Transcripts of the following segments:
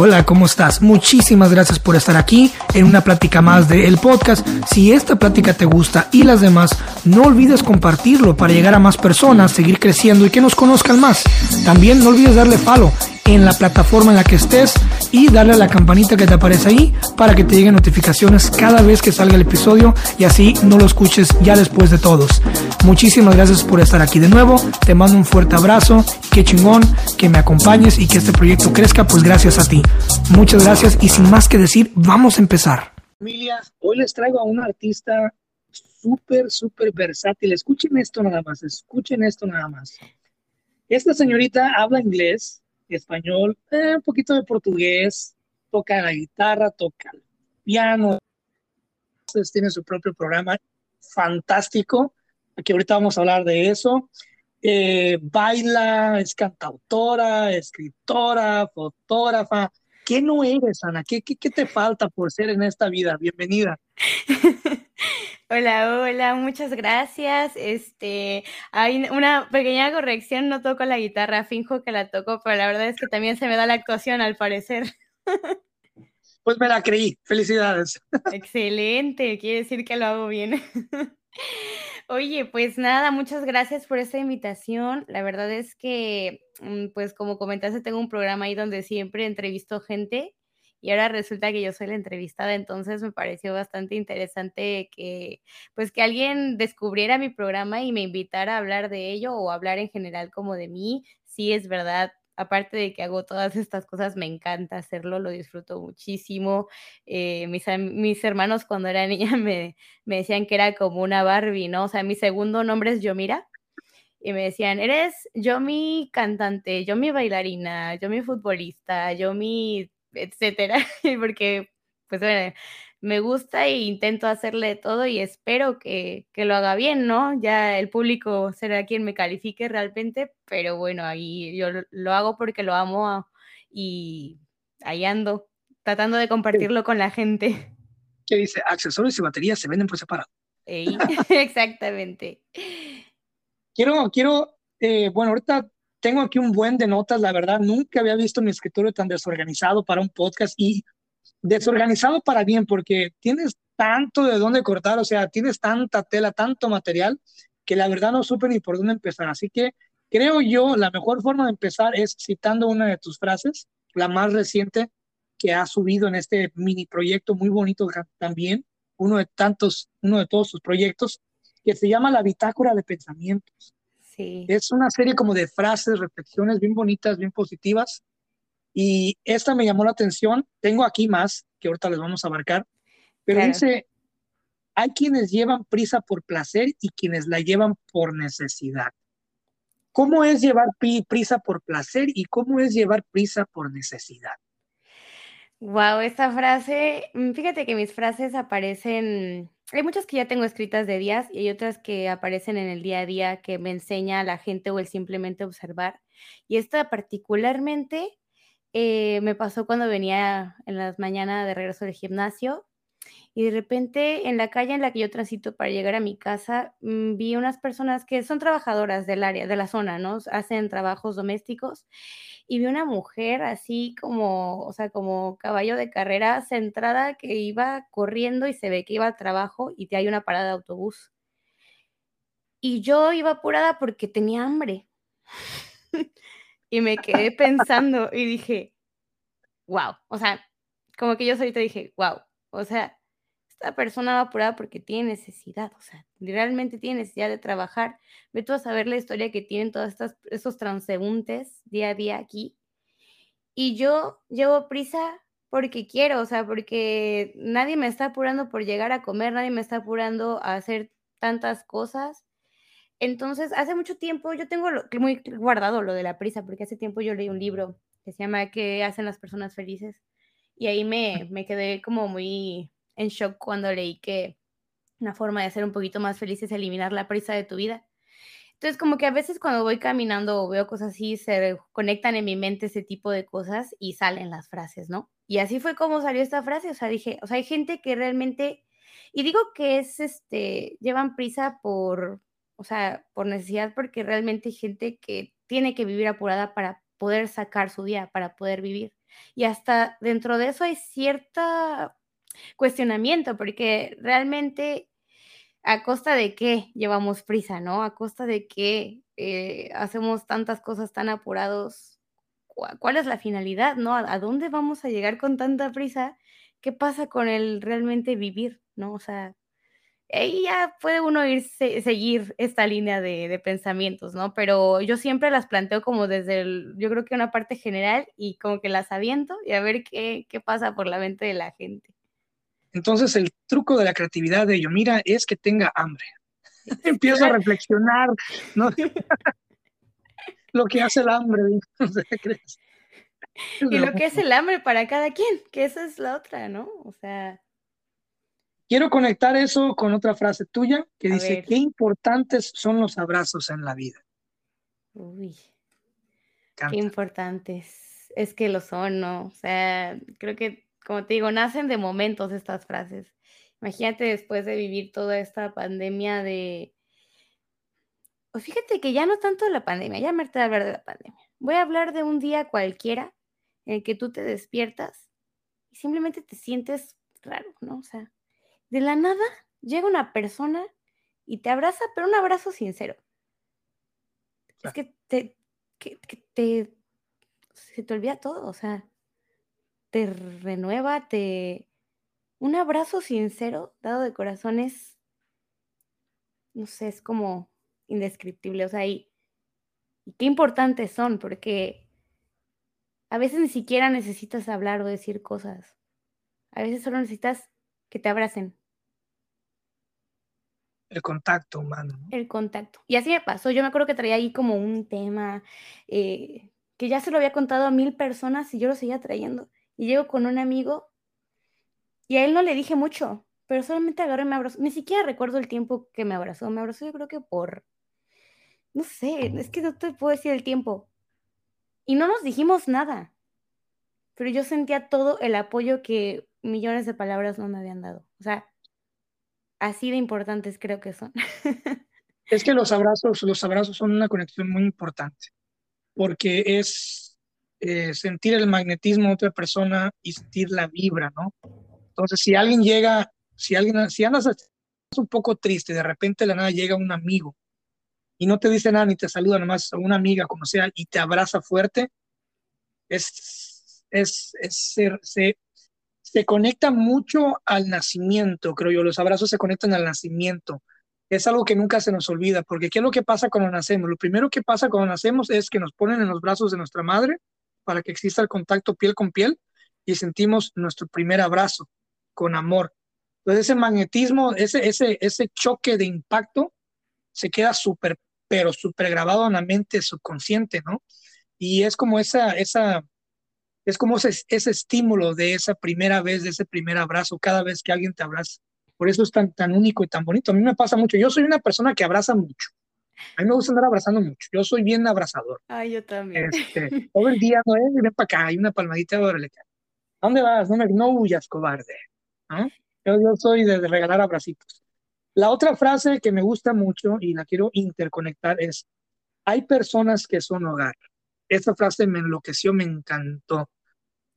Hola, ¿cómo estás? Muchísimas gracias por estar aquí en una plática más de El Podcast. Si esta plática te gusta y las demás, no olvides compartirlo para llegar a más personas, seguir creciendo y que nos conozcan más. También no olvides darle follow en la plataforma en la que estés y darle a la campanita que te aparece ahí para que te lleguen notificaciones cada vez que salga el episodio y así no lo escuches ya después de todos. Muchísimas gracias por estar aquí de nuevo. Te mando un fuerte abrazo. Qué chingón que me acompañes y que este proyecto crezca, pues gracias a ti. Muchas gracias y sin más que decir, vamos a empezar. Familia, hoy les traigo a un artista súper, súper versátil. Escuchen esto nada más, escuchen esto nada más. Esta señorita habla inglés, español, eh, un poquito de portugués, toca la guitarra, toca el piano, Entonces, tiene su propio programa fantástico, aquí ahorita vamos a hablar de eso. Eh, baila, es cantautora, escritora, fotógrafa. ¿Qué no eres, Ana? ¿Qué, qué, qué te falta por ser en esta vida? Bienvenida. Hola, hola, muchas gracias. Este, hay una pequeña corrección, no toco la guitarra, finjo que la toco, pero la verdad es que también se me da la actuación al parecer. Pues me la creí, felicidades. Excelente, quiere decir que lo hago bien. Oye, pues nada, muchas gracias por esta invitación. La verdad es que, mm, pues como comentaste, tengo un programa ahí donde siempre entrevisto gente y ahora resulta que yo soy la entrevistada, entonces me pareció bastante interesante que pues que alguien descubriera mi programa y me invitara a hablar de ello o hablar en general como de mí. Sí, es verdad, aparte de que hago todas estas cosas, me encanta hacerlo, lo disfruto muchísimo. Eh, mis, mis, hermanos cuando era niña me, me, decían que era como una Barbie, ¿no? O sea, mi segundo nombre es Yomira. Y me decían, eres yo mi cantante, yo mi bailarina, yo mi futbolista, yo mi etcétera, porque pues bueno, me gusta e intento hacerle todo y espero que, que, lo haga bien, ¿no? Ya el público será quien me califique realmente, pero bueno, ahí yo lo hago porque lo amo y ahí ando, tratando de compartirlo con la gente. ¿Qué dice? Accesorios y baterías se venden por separado. exactamente. Quiero, quiero, eh, bueno, ahorita tengo aquí un buen de notas, la verdad, nunca había visto mi escritorio tan desorganizado para un podcast y desorganizado para bien, porque tienes tanto de dónde cortar, o sea, tienes tanta tela, tanto material, que la verdad no supe ni por dónde empezar. Así que creo yo, la mejor forma de empezar es citando una de tus frases, la más reciente que has subido en este mini proyecto muy bonito también, uno de tantos, uno de todos tus proyectos, que se llama La Bitácora de Pensamientos. Es una serie como de frases, reflexiones bien bonitas, bien positivas. Y esta me llamó la atención. Tengo aquí más que ahorita les vamos a abarcar. Pero dice, hay quienes llevan prisa por placer y quienes la llevan por necesidad. ¿Cómo es llevar prisa por placer y cómo es llevar prisa por necesidad? Wow, esta frase, mm, fíjate que mis frases aparecen hay muchas que ya tengo escritas de días y hay otras que aparecen en el día a día que me enseña a la gente o el simplemente observar. Y esta particularmente eh, me pasó cuando venía en las mañanas de regreso del gimnasio y de repente en la calle en la que yo transito para llegar a mi casa mm, vi unas personas que son trabajadoras del área, de la zona, ¿no? Hacen trabajos domésticos y vi una mujer así como, o sea, como caballo de carrera centrada que iba corriendo y se ve que iba al trabajo y hay una parada de autobús. Y yo iba apurada porque tenía hambre. y me quedé pensando y dije, wow, o sea, como que yo solita dije, wow, o sea, esta persona va apurada porque tiene necesidad, o sea, realmente tiene necesidad de trabajar. Ve tú a saber la historia que tienen todos estos, esos transeúntes día a día aquí. Y yo llevo prisa porque quiero, o sea, porque nadie me está apurando por llegar a comer, nadie me está apurando a hacer tantas cosas. Entonces, hace mucho tiempo yo tengo muy guardado lo de la prisa, porque hace tiempo yo leí un libro que se llama ¿Qué hacen las personas felices? Y ahí me, me quedé como muy en shock cuando leí que una forma de ser un poquito más feliz es eliminar la prisa de tu vida. Entonces, como que a veces cuando voy caminando o veo cosas así, se conectan en mi mente ese tipo de cosas y salen las frases, ¿no? Y así fue como salió esta frase, o sea, dije, o sea, hay gente que realmente, y digo que es, este, llevan prisa por, o sea, por necesidad, porque realmente hay gente que tiene que vivir apurada para poder sacar su día, para poder vivir. Y hasta dentro de eso hay cierta cuestionamiento, porque realmente a costa de qué llevamos prisa, ¿no? A costa de qué eh, hacemos tantas cosas tan apurados. ¿Cuál es la finalidad, no? ¿A dónde vamos a llegar con tanta prisa? ¿Qué pasa con el realmente vivir, no? O sea, ahí ya puede uno ir seguir esta línea de, de, pensamientos, ¿no? Pero yo siempre las planteo como desde, el, yo creo que una parte general y como que las aviento y a ver qué, qué pasa por la mente de la gente. Entonces el truco de la creatividad de Yomira es que tenga hambre. Empiezo a reflexionar, ¿no? lo que hace el hambre. y lo que es el hambre para cada quien, que esa es la otra, ¿no? O sea... Quiero conectar eso con otra frase tuya que dice, qué importantes son los abrazos en la vida. Uy, qué importantes. Es que lo son, ¿no? O sea, creo que como te digo, nacen de momentos estas frases. Imagínate después de vivir toda esta pandemia de... Pues fíjate que ya no tanto la pandemia, ya me harté de hablar de la pandemia. Voy a hablar de un día cualquiera en el que tú te despiertas y simplemente te sientes raro, ¿no? O sea, de la nada llega una persona y te abraza, pero un abrazo sincero. Es que te, que, que te, se te olvida todo, o sea, te renueva, te... Un abrazo sincero, dado de corazón, es, no sé, es como indescriptible. O sea, y, y qué importantes son, porque a veces ni siquiera necesitas hablar o decir cosas. A veces solo necesitas que te abracen. El contacto humano. El contacto. Y así me pasó. Yo me acuerdo que traía ahí como un tema eh, que ya se lo había contado a mil personas y yo lo seguía trayendo. Y llego con un amigo y a él no le dije mucho, pero solamente agarré y me abrazó. Ni siquiera recuerdo el tiempo que me abrazó. Me abrazó yo creo que por, no sé, es que no te puedo decir el tiempo. Y no nos dijimos nada, pero yo sentía todo el apoyo que millones de palabras no me habían dado. O sea, así de importantes creo que son. es que los abrazos, los abrazos son una conexión muy importante, porque es eh, sentir el magnetismo de otra persona y sentir la vibra, ¿no? Entonces, si alguien llega, si alguien, si andas un poco triste, de repente de la nada llega un amigo y no te dice nada ni te saluda nomás, una amiga, como sea, y te abraza fuerte, es, es, es se, se conecta mucho al nacimiento, creo yo, los abrazos se conectan al nacimiento. Es algo que nunca se nos olvida, porque ¿qué es lo que pasa cuando nacemos? Lo primero que pasa cuando nacemos es que nos ponen en los brazos de nuestra madre para que exista el contacto piel con piel y sentimos nuestro primer abrazo con amor. Entonces ese magnetismo, ese, ese, ese choque de impacto se queda súper, pero súper grabado en la mente subconsciente, ¿no? Y es como esa, esa, es como ese, ese estímulo de esa primera vez, de ese primer abrazo, cada vez que alguien te abraza. Por eso es tan, tan único y tan bonito. A mí me pasa mucho. Yo soy una persona que abraza mucho. A mí me gusta andar abrazando mucho. Yo soy bien abrazador. Ay, yo también. Este, todo el día, no es, ven para acá, hay una palmadita, órale. ¿A dónde vas? No, me, no huyas, cobarde. Yo, yo soy de, regalar abracitos. La otra frase que me gusta mucho y la quiero interconectar es, hay personas que son hogar. Esta frase me enloqueció, me encantó.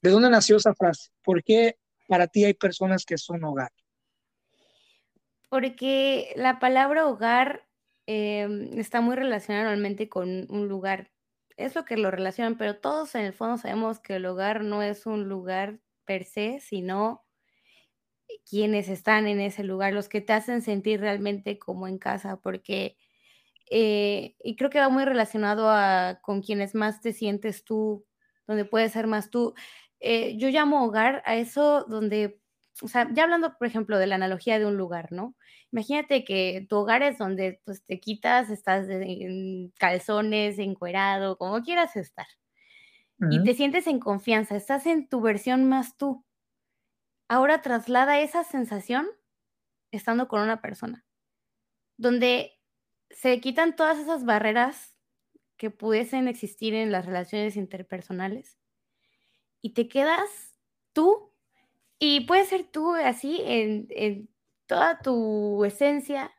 ¿De dónde nació esa frase? ¿Por qué para ti hay personas que son hogar? Porque la palabra hogar Em, está muy relacionado normalmente con un lugar. Es lo que lo relacionan, pero todos en el fondo sabemos que el hogar no es un lugar per se, sino quienes están en ese lugar, los que te hacen sentir realmente como en casa, porque, eh, y creo que va muy relacionado a con quienes más te sientes tú, donde puedes ser más tú. Eh, yo llamo hogar a eso donde o sea, ya hablando, por ejemplo, de la analogía de un lugar, ¿no? Imagínate que tu hogar es donde pues, te quitas, estás en calzones, encuerado, como quieras estar. Y te sientes en confianza, estás en tu versión más tú. Ahora traslada esa sensación estando con una persona, donde se quitan todas esas barreras que pudiesen existir en las relaciones interpersonales y te quedas tú y puede ser tú así en, toda tu esencia.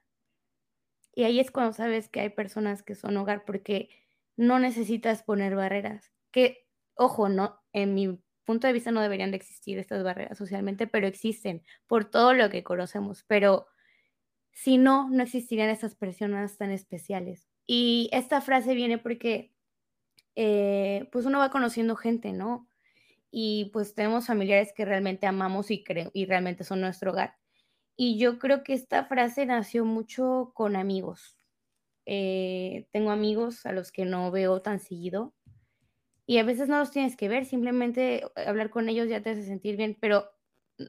Y ahí es cuando sabes que hay personas que son hogar porque no necesitas poner barreras. que, ojo, no, en mi punto de vista no deberían de existir estas barreras socialmente, pero existen por todo lo que conocemos, pero si no, no existirían estas personas tan especiales. Y esta frase viene porque, eh, pues uno va conociendo gente, ¿no? Y pues tenemos familiares que realmente amamos y, y realmente son nuestro hogar. Y yo creo que esta frase nació mucho con amigos. Eh, tengo amigos a los que no veo tan seguido y a veces no los tienes que ver, simplemente hablar con ellos ya te hace sentir bien, pero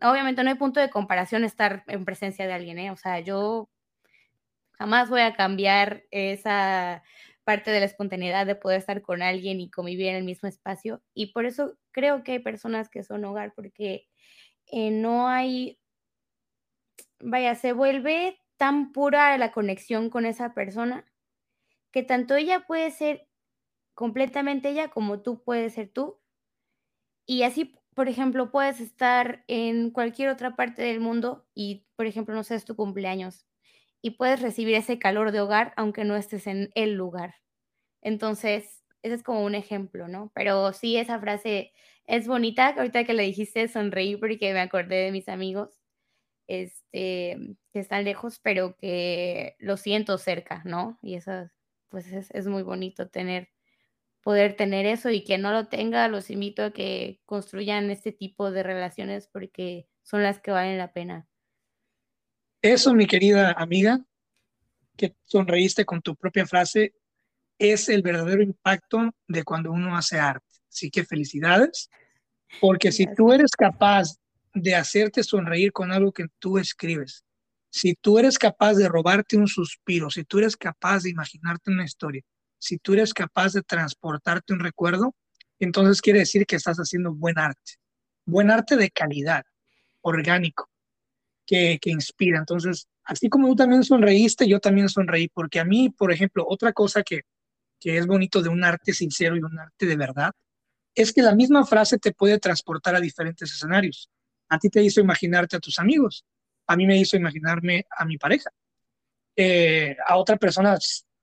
obviamente no hay punto de comparación estar en presencia de alguien, ¿eh? O sea, yo jamás voy a cambiar esa parte de la espontaneidad de poder estar con alguien y convivir en el mismo espacio. Y por eso creo que hay personas que son hogar, porque eh, no hay, vaya, se vuelve tan pura la conexión con esa persona que tanto ella puede ser completamente ella como tú puedes ser tú. Y así, por ejemplo, puedes estar en cualquier otra parte del mundo y, por ejemplo, no sé, es tu cumpleaños y puedes recibir ese calor de hogar aunque no estés en el lugar. Entonces, ese es como un ejemplo, ¿no? Pero sí, esa frase es bonita. Ahorita que le dijiste, sonreí porque me acordé de mis amigos este, que están lejos, pero que lo siento cerca, ¿no? Y eso, pues es, es muy bonito tener, poder tener eso y quien no lo tenga, los invito a que construyan este tipo de relaciones porque son las que valen la pena. Eso, mi querida amiga, que sonreíste con tu propia frase, es el verdadero impacto de cuando uno hace arte. Así que felicidades, porque si tú eres capaz de hacerte sonreír con algo que tú escribes, si tú eres capaz de robarte un suspiro, si tú eres capaz de imaginarte una historia, si tú eres capaz de transportarte un recuerdo, entonces quiere decir que estás haciendo buen arte, buen arte de calidad, orgánico, que, inspira. Entonces, así como tú también sonreíste, yo también sonreí, porque a mí, por ejemplo, otra cosa que, que es bonito de un arte sincero y un arte de verdad, es que la misma frase te puede transportar a diferentes escenarios. A ti te hizo imaginarte a tus amigos, a mí me hizo imaginarme a mi pareja. Eh, a otra persona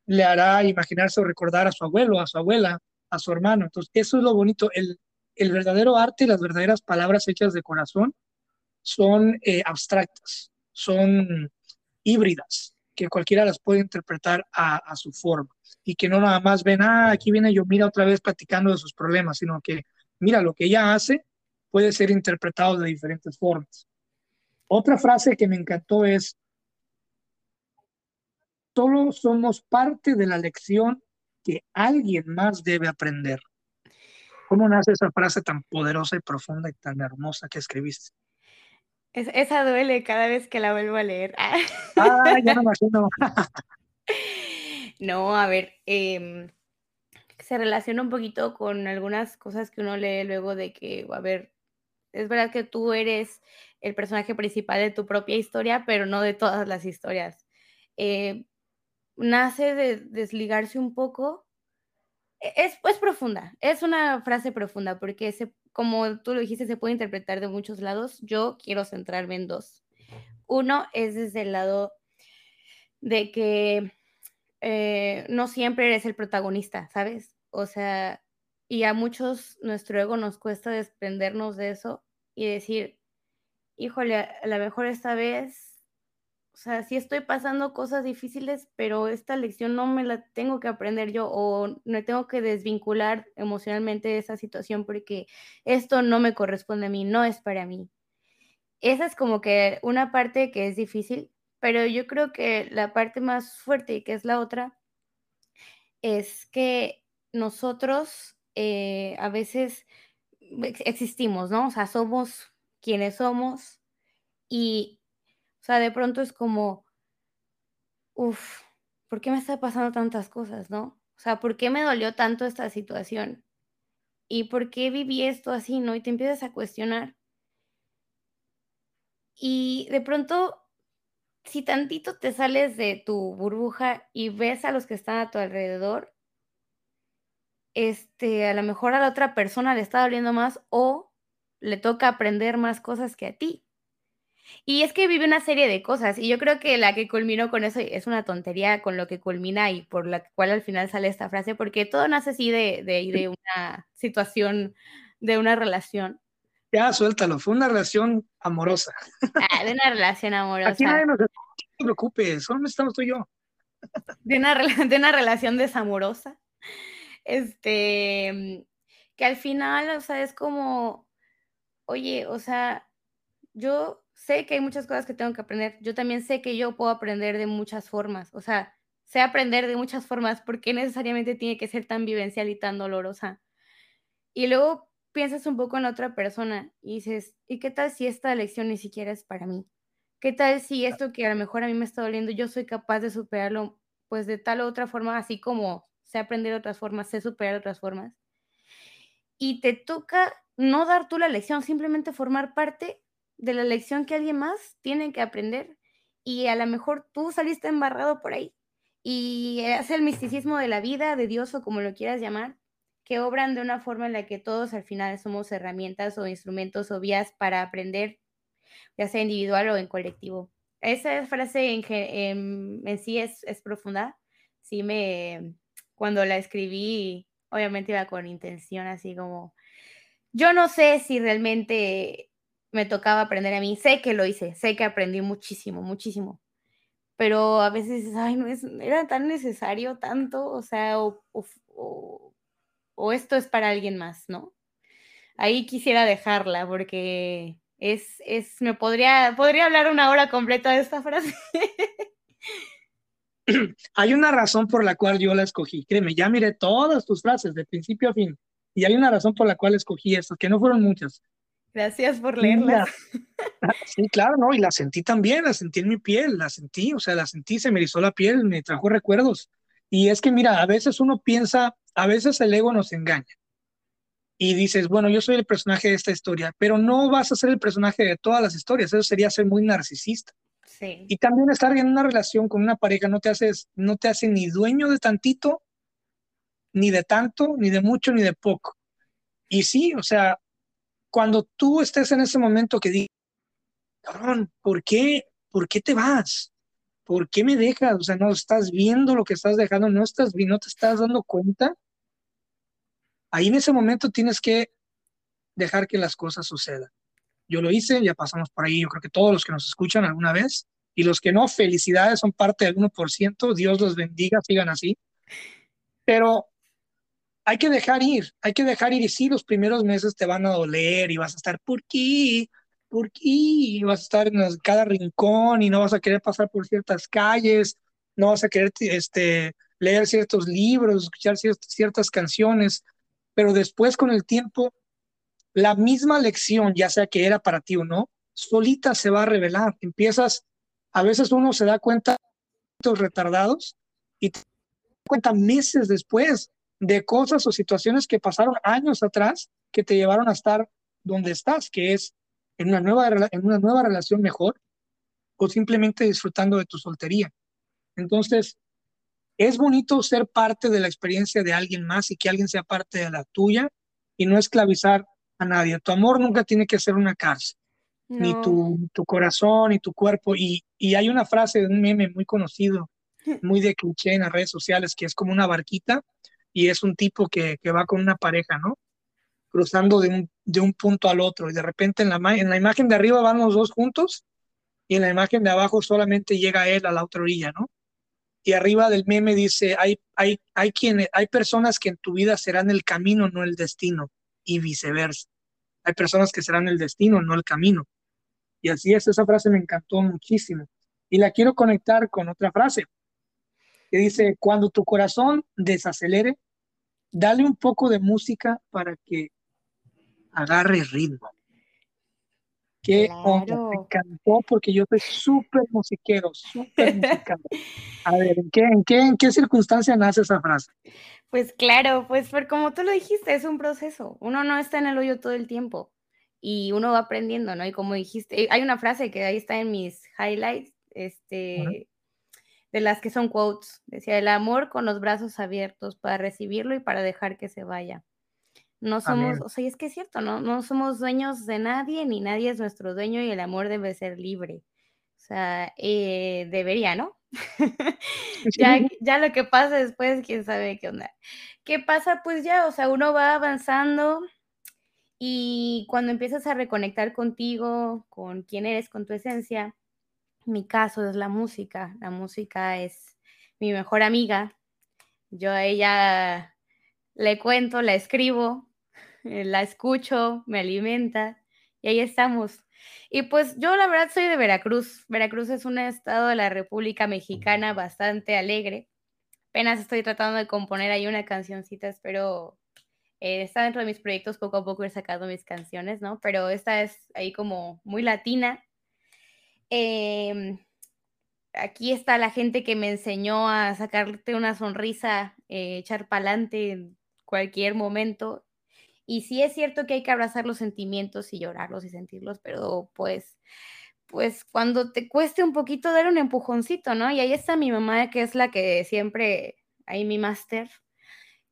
le hará imaginarse o recordar a su abuelo, a su abuela, a su hermano. Entonces, eso es lo bonito. El, el verdadero arte y las verdaderas palabras hechas de corazón son eh, abstractas, son híbridas, que cualquiera las puede interpretar a, su forma y que no nada más ven, ah, aquí viene yo, mira otra vez platicando de sus problemas, sino que, mira, lo que ella hace puede ser interpretado de diferentes formas. Otra frase que me encantó es, solo somos parte de la lección que alguien más debe aprender. ¿Cómo nace esa frase tan poderosa y profunda y tan hermosa que escribiste? Esa duele cada vez que la vuelvo a leer. Ah, ya no imagino. no, a ver, em, se relaciona un poquito con algunas cosas que uno lee luego de que, a ver, es verdad que tú eres el personaje principal de tu propia historia, pero no de todas las historias. Eh, nace de desligarse un poco. E, es, es profunda, es una frase profunda porque se como tú lo dijiste, se puede interpretar de muchos lados. Yo quiero centrarme en dos. Uno es desde el lado de que eh, no siempre eres el protagonista, ¿sabes? O sea, y a muchos nuestro ego nos cuesta desprendernos de eso y decir, híjole, a lo mejor esta vez o sea, sí estoy pasando cosas difíciles, pero esta lección no me la tengo que aprender yo o no tengo que desvincular emocionalmente de esa situación porque esto no me corresponde a mí, no es para mí. Esa es como que una parte que es difícil, pero yo creo que la parte más fuerte y que es la otra es que nosotros eh, a veces existimos, ¿no? O sea, somos quienes somos y o sea, de pronto es como, uff, ¿por qué me está pasando tantas cosas, no? O sea, ¿por qué me dolió tanto esta situación? ¿Y por qué viví esto así, no? Y te empiezas a cuestionar. Y de pronto, si tantito te sales de tu burbuja y ves a los que están a tu alrededor, este, a lo mejor a la otra persona le está doliendo más o le toca aprender más cosas que a ti. Y es que vive una serie de cosas, y yo creo que la que culminó con eso es una tontería con lo que culmina y por la cual al final sale esta frase, porque todo nace así de, de, de una situación, de una relación. Ya, suéltalo, fue una relación amorosa. Ah, de una relación amorosa. Aquí nadie nos no te preocupes, solo estamos tú y yo. De una, de una relación desamorosa. Este, que al final, o sea, es como, oye, o sea, yo sé que hay muchas cosas que tengo que aprender. Yo también sé que yo puedo aprender de muchas formas. O sea, sé aprender de muchas formas. porque necesariamente tiene que ser tan vivencial y tan dolorosa? Y luego piensas un poco en la otra persona y dices, ¿y qué tal si esta lección ni siquiera es para mí? ¿Qué tal si esto que a lo mejor a mí me está doliendo, yo soy capaz de superarlo, pues de tal u otra forma, así como sé aprender de otras formas, sé superar otras formas? Y te toca no dar tú la lección, simplemente formar parte de la lección que alguien más tiene que aprender. Y a lo mejor tú saliste embarrado por ahí. Y es el misticismo de la vida, de Dios o como lo quieras llamar, que obran de una forma en la que todos al final somos herramientas o instrumentos o vías para aprender, ya sea individual o en colectivo. Esa frase en, en, sí es, es, profunda. Sí me, cuando la escribí, obviamente iba con intención, así como, yo no sé si realmente me tocaba aprender a mí, sé que lo hice, sé que aprendí muchísimo, muchísimo, pero a veces, ay, no es, era tan necesario tanto, o sea, o, o o esto es para alguien más, ¿no? Ahí quisiera dejarla porque es, es, me podría, podría hablar una hora completa de esta frase. Hay una razón por la cual yo la escogí, créeme, ya miré todas tus frases de principio a fin y hay una razón por la cual escogí estas, que no fueron muchas. Gracias por leerlas. Sí, claro, ¿no? Y la sentí también, la sentí en mi piel, la sentí, o sea, la sentí, se me erizó la piel, me trajo recuerdos. Y es que, mira, a veces uno piensa a veces el ego nos engaña y dices, bueno, yo soy el personaje de esta historia, pero no vas a ser el personaje de todas las historias, eso sería ser muy narcisista. Sí. Y también estar en una relación con una pareja no te, haces, no te hace ni dueño de tantito, ni de tanto, ni de mucho, ni de poco. Y sí, o sea, cuando tú estés en ese momento que dices, cabrón, ¿por qué? ¿Por qué te vas? ¿Por qué me dejas? O sea, no estás viendo lo que estás dejando, no estás no te estás dando cuenta ahí en ese momento tienes que dejar que las cosas sucedan. Yo lo hice, ya pasamos por ahí, yo creo que todos los que nos escuchan alguna vez, y los que no, felicidades, son parte del 1%, Dios los bendiga, sigan así. Pero hay que dejar ir, hay que dejar ir, y sí, los primeros meses te van a doler y vas a estar, ¿por qué? ¿Por qué? Y vas a estar en cada rincón y no vas a querer pasar por ciertas calles, no vas a querer este, leer ciertos libros, escuchar ciertas canciones, pero después con el tiempo, la misma lección, ya sea que era para ti o no, solita se va a revelar. Empiezas, a veces uno se da cuenta de retardados y te cuenta meses después de cosas o situaciones que pasaron años atrás que te llevaron a estar donde estás, que es en una nueva, en una nueva relación mejor o simplemente disfrutando de tu soltería. Entonces, es bonito ser parte de la experiencia de alguien más y que alguien sea parte de la tuya y no esclavizar a nadie. Tu amor nunca tiene que ser una cárcel, ni tu, tu, corazón, ni tu cuerpo. Y, y hay una frase de un meme muy conocido, muy de cliché en las redes sociales, que es como una barquita y es un tipo que, que va con una pareja, ¿no? Cruzando de un, de un punto al otro y de repente en la, en la imagen de arriba van los dos juntos y en la imagen de abajo solamente llega él a la otra orilla, ¿no? y arriba del meme dice, hay, hay, hay, quienes, hay personas que en tu vida serán el camino, no el destino, y viceversa. Hay personas que serán el destino, no el camino. Y así es, esa frase me encantó muchísimo. Y la quiero conectar con otra frase que dice, cuando tu corazón desacelere, dale un poco de música para que agarre ritmo. Qué Me encantó porque yo soy súper musiquero, súper musical. A ver, ¿en qué, en, qué, ¿en qué circunstancia nace esa frase? Pues claro, pues por como tú lo dijiste, es un proceso. Uno no está en el hoyo todo el tiempo y uno va aprendiendo, ¿no? Y como dijiste, hay una frase que ahí está en mis highlights, este, de las que son quotes. Decía, el amor con los brazos abiertos para recibirlo y para dejar que se vaya. No somos, o sea, es que es cierto, ¿no? No somos dueños de nadie, ni nadie es nuestro dueño y el amor debe ser libre. O sea, eh, debería, ¿no? ya, ya lo que pasa después, quién sabe qué onda. ¿Qué pasa? Pues ya, o sea, uno va avanzando y cuando empiezas a reconectar contigo, con quién eres, con tu esencia, mi caso es la música. La música es mi mejor amiga. Yo a ella le cuento, la escribo, eh, la escucho, me alimenta y ahí estamos. Y pues yo la verdad soy de Veracruz. Veracruz es un estado de la República Mexicana bastante alegre. Apenas estoy tratando de componer ahí una cancioncita, espero eh, está dentro de mis proyectos poco a poco he sacado mis canciones, ¿no? Pero esta es ahí como muy latina. Em, aquí está la gente que me enseñó a sacarte una sonrisa, eh, echar pa'lante en cualquier momento. Y sí es cierto que hay que abrazar los sentimientos y llorarlos y sentirlos, pero pues, pues cuando te cueste un poquito dar un empujoncito, ¿no? Y ahí está mi mamá, que es la que siempre, ahí mi máster,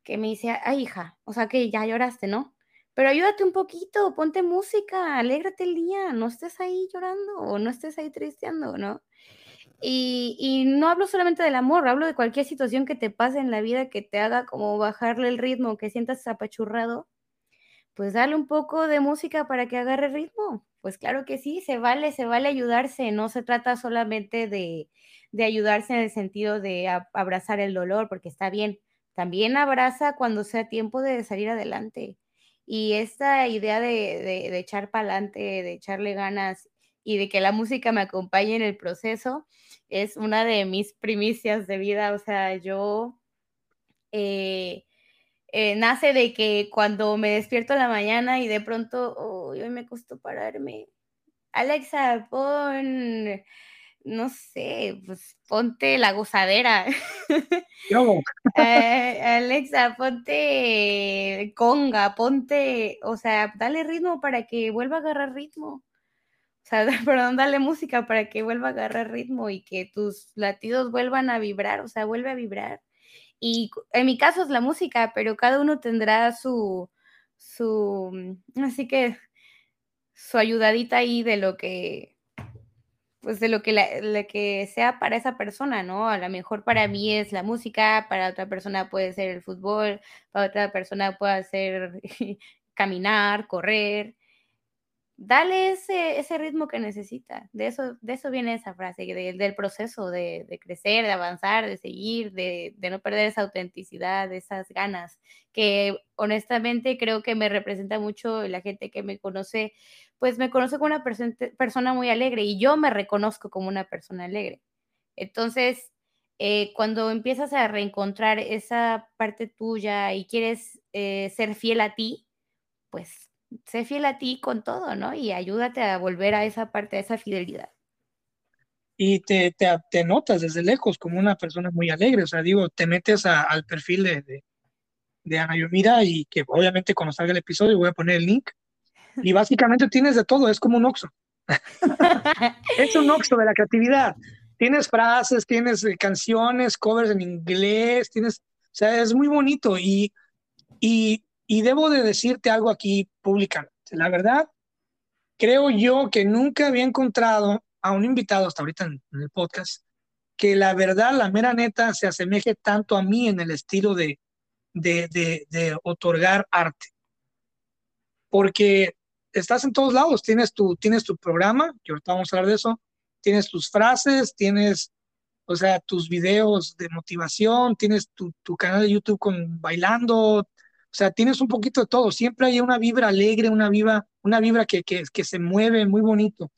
que me dice, ay hija, o sea que ya lloraste, ¿no? Pero ayúdate un poquito, ponte música, alégrate el día, no estés ahí llorando o no estés ahí tristeando, ¿no? Y, y, no hablo solamente del amor, hablo de cualquier situación que te pase en la vida que te haga como bajarle el ritmo, que sientas apachurrado, pues dale un poco de música para que agarre ritmo. Pues claro que sí, se vale, se vale ayudarse, no se trata solamente de, de ayudarse en el sentido de abrazar el dolor, porque está bien, también abraza cuando sea tiempo de salir adelante. Y esta idea de, echar para adelante, de echarle ganas y de que la música me acompañe en el proceso es una de mis primicias de vida. O sea, yo eh, eh, nace de que cuando me despierto en la mañana y de pronto, hoy me costó pararme. Alexa, pon no sé, pues ponte la gozadera. Eh, Alexa, ponte conga, ponte, o sea, dale ritmo para que vuelva a agarrar ritmo. O sea, perdón, dale música para que vuelva a agarrar ritmo y que tus latidos vuelvan a vibrar, o sea, vuelve a vibrar. Y en mi caso es la música, pero cada uno tendrá su, su, así que su ayudadita ahí de lo que, pues de lo que, la, que sea para esa persona, ¿no? A lo mejor para mí es la música, para otra persona puede ser el fútbol, para otra persona puede ser caminar, correr, dale ese, ese ritmo que necesita. De eso, de eso viene esa frase, del proceso de, crecer, de avanzar, de seguir, de, no perder esa autenticidad, esas ganas, que honestamente creo que me representa mucho la gente que me conoce, pues me conoce como una persona muy alegre y yo me reconozco como una persona alegre. Entonces, eh, cuando empiezas a reencontrar esa parte tuya y quieres eh, ser fiel a ti, pues sé fiel a ti con todo, ¿no? Y ayúdate a volver a esa parte, a esa fidelidad. Y te, te, notas desde lejos como una persona muy alegre, o sea, digo, te metes al perfil de, de, Ana Yomira y que obviamente cuando salga el episodio voy a poner el link. Y básicamente tienes de todo, es como un oxo. es un oxo de la creatividad. Tienes frases, tienes eh, canciones, covers en inglés, tienes, o sea, es muy bonito y, y y debo de decirte algo aquí públicamente. La verdad, creo yo que nunca había encontrado a un invitado hasta ahorita en, el podcast que la verdad, la mera neta, se asemeje tanto a mí en el estilo de, de, otorgar arte. Porque estás en todos lados, tienes tu, tienes tu programa, que ahorita vamos a hablar de eso, tienes tus frases, tienes, o sea, tus videos de motivación, tienes tu, tu canal de YouTube con bailando, o sea, tienes un poquito de todo. Siempre hay una vibra alegre, una vibra, una vibra que, que, se mueve muy bonito.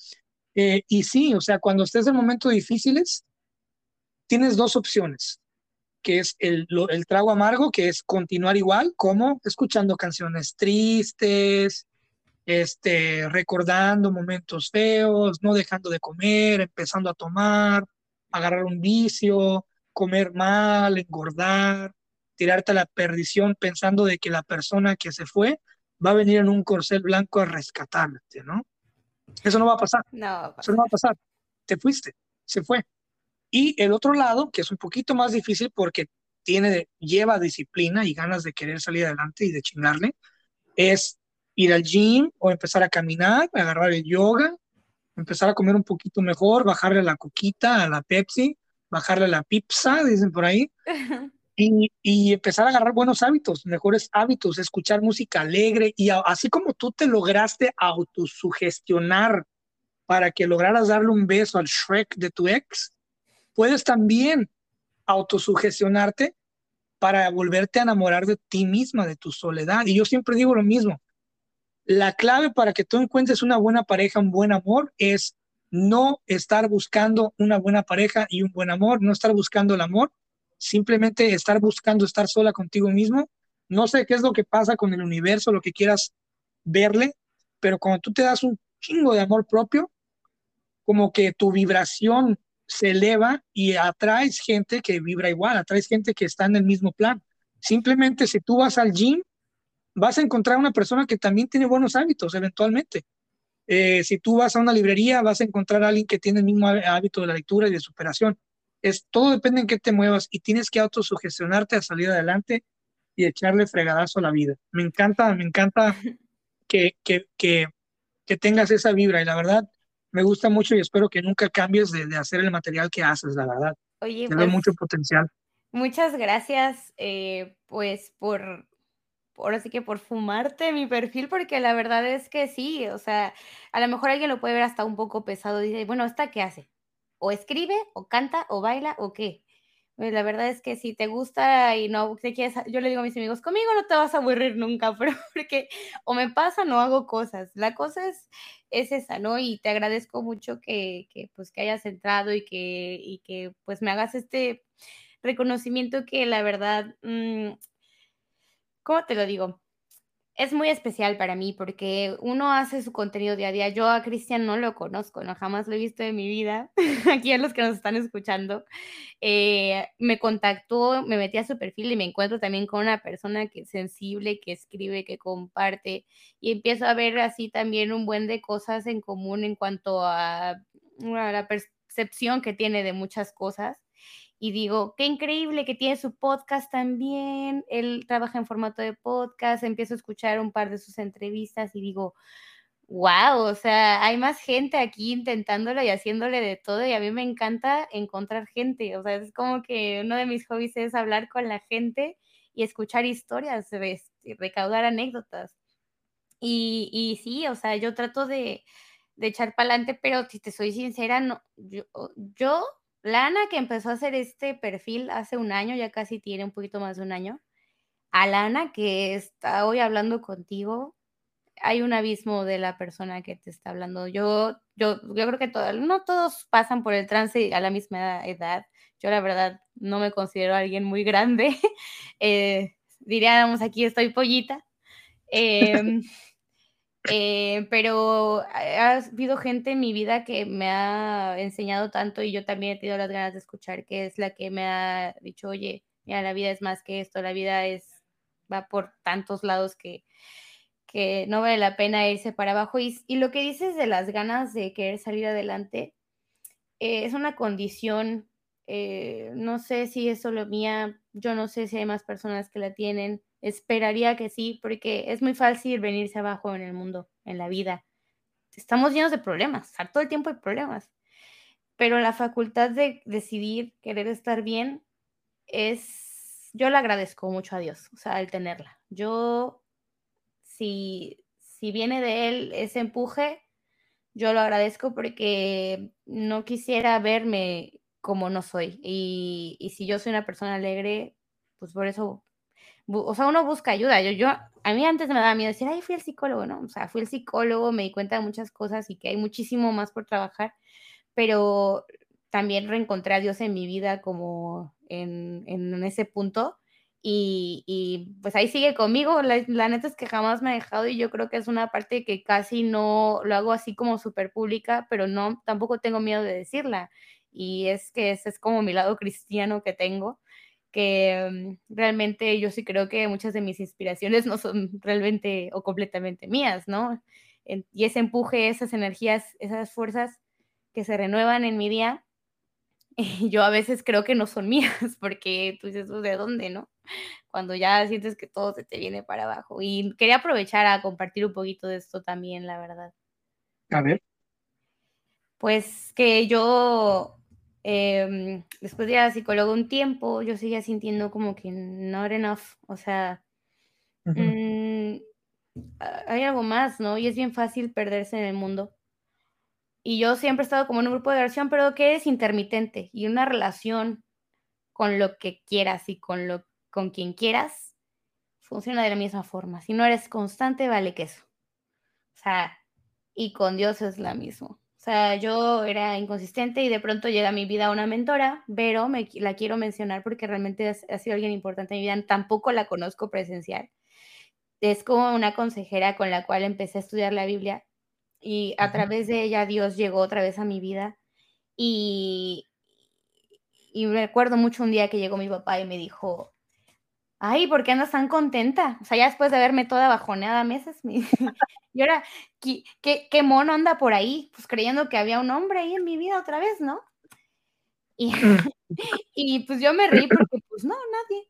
Eh, y sí, o sea, cuando estés en momentos difíciles, tienes dos opciones, que es el, el trago amargo, que es continuar igual, como escuchando canciones tristes, este, recordando momentos feos, no dejando de comer, empezando a tomar, agarrar un vicio, comer mal, engordar, tirarte a la perdición pensando de que la persona que se fue va a venir en un corcel blanco a rescatarte, ¿no? Eso no va a pasar. No, Eso no va a pasar. Te fuiste, se fue. Y el otro lado, que es un poquito más difícil porque tiene, lleva disciplina y ganas de querer salir adelante y de chingarle, es ir al gym o empezar a caminar, agarrar el yoga, empezar a comer un poquito mejor, bajarle la coquita a la Pepsi, bajarle la pizza, dicen por ahí, y, y, empezar a agarrar buenos hábitos, mejores hábitos, escuchar música alegre y así como tú te lograste autosugestionar para que lograras darle un beso al Shrek de tu ex, puedes también autosugestionarte para volverte a enamorar de ti misma, de tu soledad. Y yo siempre digo lo mismo, la clave para que tú encuentres una buena pareja, un buen amor, es no estar buscando una buena pareja y un buen amor, no estar buscando el amor, simplemente estar buscando estar sola contigo mismo. No sé qué es lo que pasa con el universo, lo que quieras verle, pero cuando tú te das un chingo de amor propio, como que tu vibración se eleva y atraes gente que vibra igual, atraes gente que está en el mismo plan. Simplemente si tú vas al gym, vas a encontrar una persona que también tiene buenos hábitos eventualmente. Eh, si tú vas a una librería, vas a encontrar a alguien que tiene el mismo hábito de la lectura y de superación. Es, todo depende en qué te muevas y tienes que autosugestionarte a salir adelante y echarle fregadazo a la vida. Me encanta, me encanta que, que, que, que tengas esa vibra y la verdad me gusta mucho y espero que nunca cambies de, de hacer el material que haces, la verdad. Oye, Te pues, mucho potencial. muchas gracias, eh, pues, por, ahora sí que por fumarte mi perfil, porque la verdad es que sí, o sea, a lo mejor alguien lo puede ver hasta un poco pesado, dice, bueno, ¿esta qué hace? O escribe, o canta, o baila, o qué. Pues la verdad es que si te gusta y no te quieres, yo le digo a mis amigos, conmigo no te vas a aburrir nunca, pero porque o me pasa no hago cosas. La cosa es, es esa, ¿no? Y te agradezco mucho que, que pues que hayas entrado y que, y que pues me hagas este reconocimiento que la verdad, mmm, ¿cómo te lo digo? Es muy especial para mí porque uno hace su contenido día a día. Yo a Cristian no lo conozco, no jamás lo he visto en mi vida. Aquí a los que nos están escuchando, eh, me contactó, me metí a su perfil y me encuentro también con una persona que es sensible, que escribe, que comparte y empiezo a ver así también un buen de cosas en común en cuanto a, a la percepción que tiene de muchas cosas y digo, qué increíble que tiene su podcast también, él trabaja en formato de podcast, empiezo a escuchar un par de sus entrevistas y digo, wow, o sea, hay más gente aquí intentándolo y haciéndole de todo y a mí me encanta encontrar gente, o sea, es como que uno de mis hobbies es hablar con la gente y escuchar historias, recaudar anécdotas. Y, y sí, o sea, yo trato de, de echar para adelante, pero si te soy sincera, no, yo, yo Lana, que empezó a hacer este perfil hace un año, ya casi tiene un poquito más de un año, a Lana, que está hoy hablando contigo, hay un abismo de la persona que te está hablando. Yo, yo, yo creo que todo, no todos pasan por el trance a la misma edad. Yo la verdad no me considero alguien muy grande. Eh, diríamos aquí estoy pollita. Eh, eh, pero ha habido gente en mi vida que me ha enseñado tanto y yo también he tenido las ganas de escuchar, que es la que me ha dicho, oye, mira, la vida es más que esto, la vida es, va por tantos lados que, que no vale la pena irse para abajo. Y, lo que dices de las ganas de querer salir adelante, eh, es una condición, eh, no sé si es solo mía, yo no sé si hay más personas que la tienen Esperaría que sí, porque es muy fácil venirse abajo en el mundo, en la vida. Estamos llenos de problemas, todo el tiempo hay problemas. Pero la facultad de decidir querer estar bien es, yo le agradezco mucho a Dios, o sea, el tenerla. Yo, si, si viene de Él ese empuje, yo lo agradezco porque no quisiera verme como no soy. Y, y si yo soy una persona alegre, pues por eso o sea, uno busca ayuda. Yo, yo, a mí antes me daba miedo decir, ay, fui al psicólogo, ¿no? O sea, fui al psicólogo, me di cuenta de muchas cosas y que hay muchísimo más por trabajar, pero también reencontré a Dios en mi vida como en, en ese punto. Y, y, pues ahí sigue conmigo. La, la, neta es que jamás me ha dejado y yo creo que es una parte que casi no lo hago así como súper pública, pero no, tampoco tengo miedo de decirla. Y es que ese es como mi lado cristiano que tengo que mm, realmente yo sí creo que muchas de mis inspiraciones no son realmente o completamente mías, ¿no? Y ese empuje, esas energías, esas fuerzas que se renuevan en mi día, yo a veces creo que no son mías, porque tú dices, ¿de dónde, no? cuando ya sientes que todo se te viene para abajo. Y quería aprovechar a compartir un poquito de esto también, la verdad. A ver. Pues que yo, em, después de ir a psicólogo un tiempo, yo seguía sintiendo como que no era enough, o sea, mm, hay algo más, ¿no? Y es bien fácil perderse en el mundo. Y yo siempre he estado como en un grupo de oración, pero que es intermitente y una relación con lo que quieras y con lo con quien quieras funciona de la misma forma. Si no eres constante, vale que eso. O sea, y con Dios es la misma. O sea, yo era inconsistente y de pronto llega a mi vida una mentora, pero me, la quiero mencionar porque realmente ha, sido alguien importante en mi vida. Tampoco la conozco presencial. Es como una consejera con la cual empecé a estudiar la Biblia y a través de ella Dios llegó otra vez a mi vida y, y recuerdo mucho un día que llegó mi papá y me dijo, ay, ¿por qué andas tan contenta? O sea, ya después de verme toda bajoneada meses, me... y ahora, ¿qué, ¿qué, mono anda por ahí? Pues creyendo que había un hombre ahí en mi vida otra vez, ¿no? Y, y pues yo me reí porque pues no, nadie.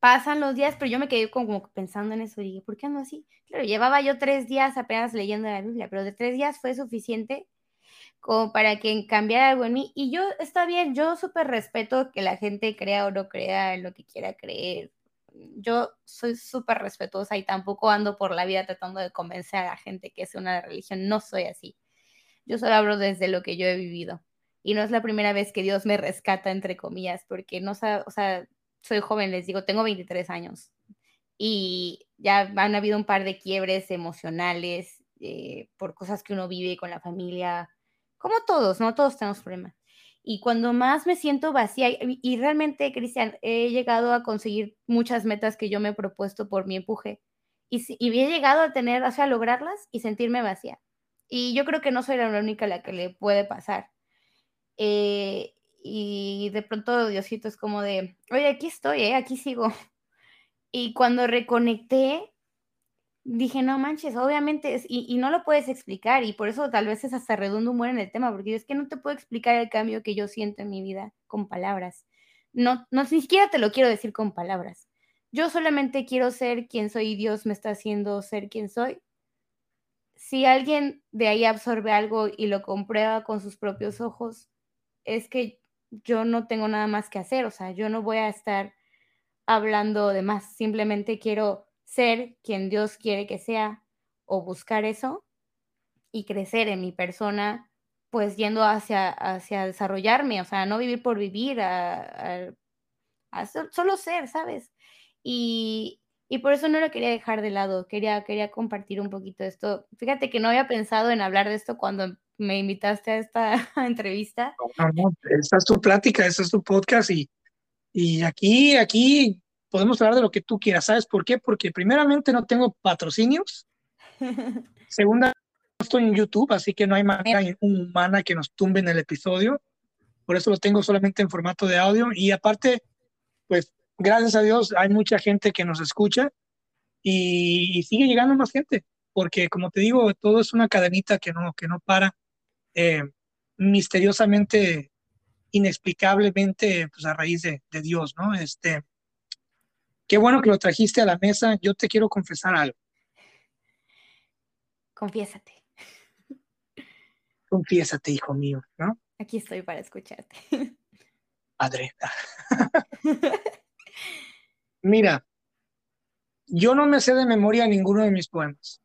Pasan los días, pero yo me quedé como, pensando en eso y dije, ¿por qué ando así? Claro, llevaba yo tres días apenas leyendo la Biblia, pero de tres días fue suficiente como para que cambiara algo en mí. Y yo, está bien, yo súper respeto que la gente crea o no crea en lo que quiera creer. Yo soy súper respetuosa y tampoco ando por la vida tratando de convencer a la gente que es una religión. No soy así. Yo solo hablo desde lo que yo he vivido. Y no es la primera vez que Dios me rescata, entre comillas, porque no sé, o sea, soy joven, les digo, tengo 23 años y ya han habido un par de quiebres emocionales eh, por cosas que uno vive con la familia, como todos, ¿no? Todos tenemos problemas. Y cuando más me siento vacía, y, realmente, Cristian, he llegado a conseguir muchas metas que yo me he propuesto por mi empuje, y, y he llegado a tener, o a lograrlas y sentirme vacía. Y yo creo que no soy la única la que le puede pasar. Eh, y de pronto Diosito es como de, oye, aquí estoy, ¿eh? aquí sigo. Y cuando reconecté, dije, no manches, obviamente, y, no lo puedes explicar, y por eso tal vez es hasta redondo humor en el tema, porque es que no te puedo explicar el cambio que yo siento en mi vida con palabras. No, no, ni siquiera te lo quiero decir con palabras. Yo solamente quiero ser quien soy y Dios me está haciendo ser quien soy. Si alguien de ahí absorbe algo y lo comprueba con sus propios ojos, es que yo no tengo nada más que hacer, o sea, yo no voy a estar hablando de más, simplemente quiero ser quien Dios quiere que sea o buscar eso y crecer en mi persona, pues yendo hacia, hacia desarrollarme, o sea, no vivir por vivir, a, solo ser, ¿sabes? Y, y, por eso no lo quería dejar de lado, quería, quería compartir un poquito esto. Fíjate que no había pensado en hablar de esto cuando me invitaste a esta entrevista. No, esta es tu plática, este es tu podcast y, y aquí, aquí podemos hablar de lo que tú quieras. ¿Sabes por qué? Porque primeramente no tengo patrocinios. Segunda, no estoy en YouTube, así que no hay manera humana que nos tumbe en el episodio. Por eso lo tengo solamente en formato de audio. Y aparte, pues gracias a Dios hay mucha gente que nos escucha y, y sigue llegando más gente. Porque como te digo, todo es una cadenita que no, que no para. Eh, misteriosamente, inexplicablemente, pues a raíz de, de, Dios, ¿no? Este, qué bueno que lo trajiste a la mesa. Yo te quiero confesar algo. Confiésate. Confiésate, hijo mío, ¿no? Aquí estoy para escucharte. Padre. Mira, yo no me sé de memoria ninguno de mis poemas.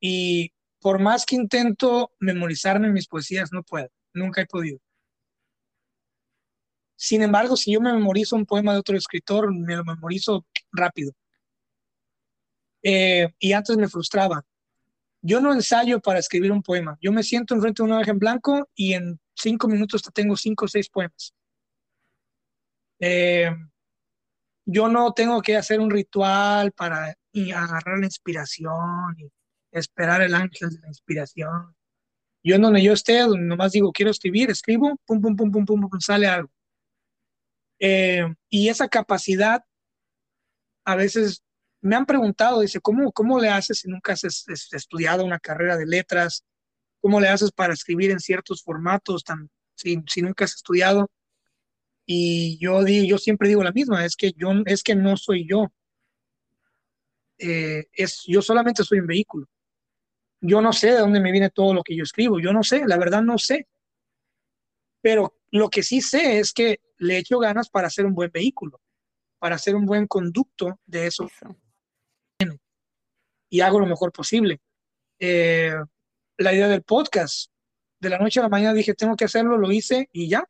Y por más que intento memorizarme mis poesías, no puedo, nunca he podido. Sin embargo, si yo me memorizo un poema de otro escritor, me lo memorizo rápido. Eh, y antes me frustraba. Yo no ensayo para escribir un poema. Yo me siento enfrente de una hoja en blanco y en cinco minutos tengo cinco o seis poemas. Eh, yo no tengo que hacer un ritual para agarrar la inspiración y esperar el ángel de la inspiración. Yo en donde yo esté, nomás digo, quiero escribir, escribo, pum, pum, pum, pum, pum, pum sale algo. Eh, y esa capacidad, a veces me han preguntado, dice, ¿cómo, cómo le haces si nunca has estudiado una carrera de letras? ¿Cómo le haces para escribir en ciertos formatos tan, si, si nunca has estudiado? Y yo, yo siempre digo la misma, es que yo es que no soy yo. Eh, es, yo solamente soy un vehículo. Yo no sé de dónde me viene todo lo que yo escribo, yo no sé, la verdad no sé. Pero lo que sí sé es que le echo ganas para hacer un buen vehículo, para hacer un buen conducto de eso. Y hago lo mejor posible. Eh, la idea del podcast, de la noche a la mañana dije, tengo que hacerlo, lo hice y ya.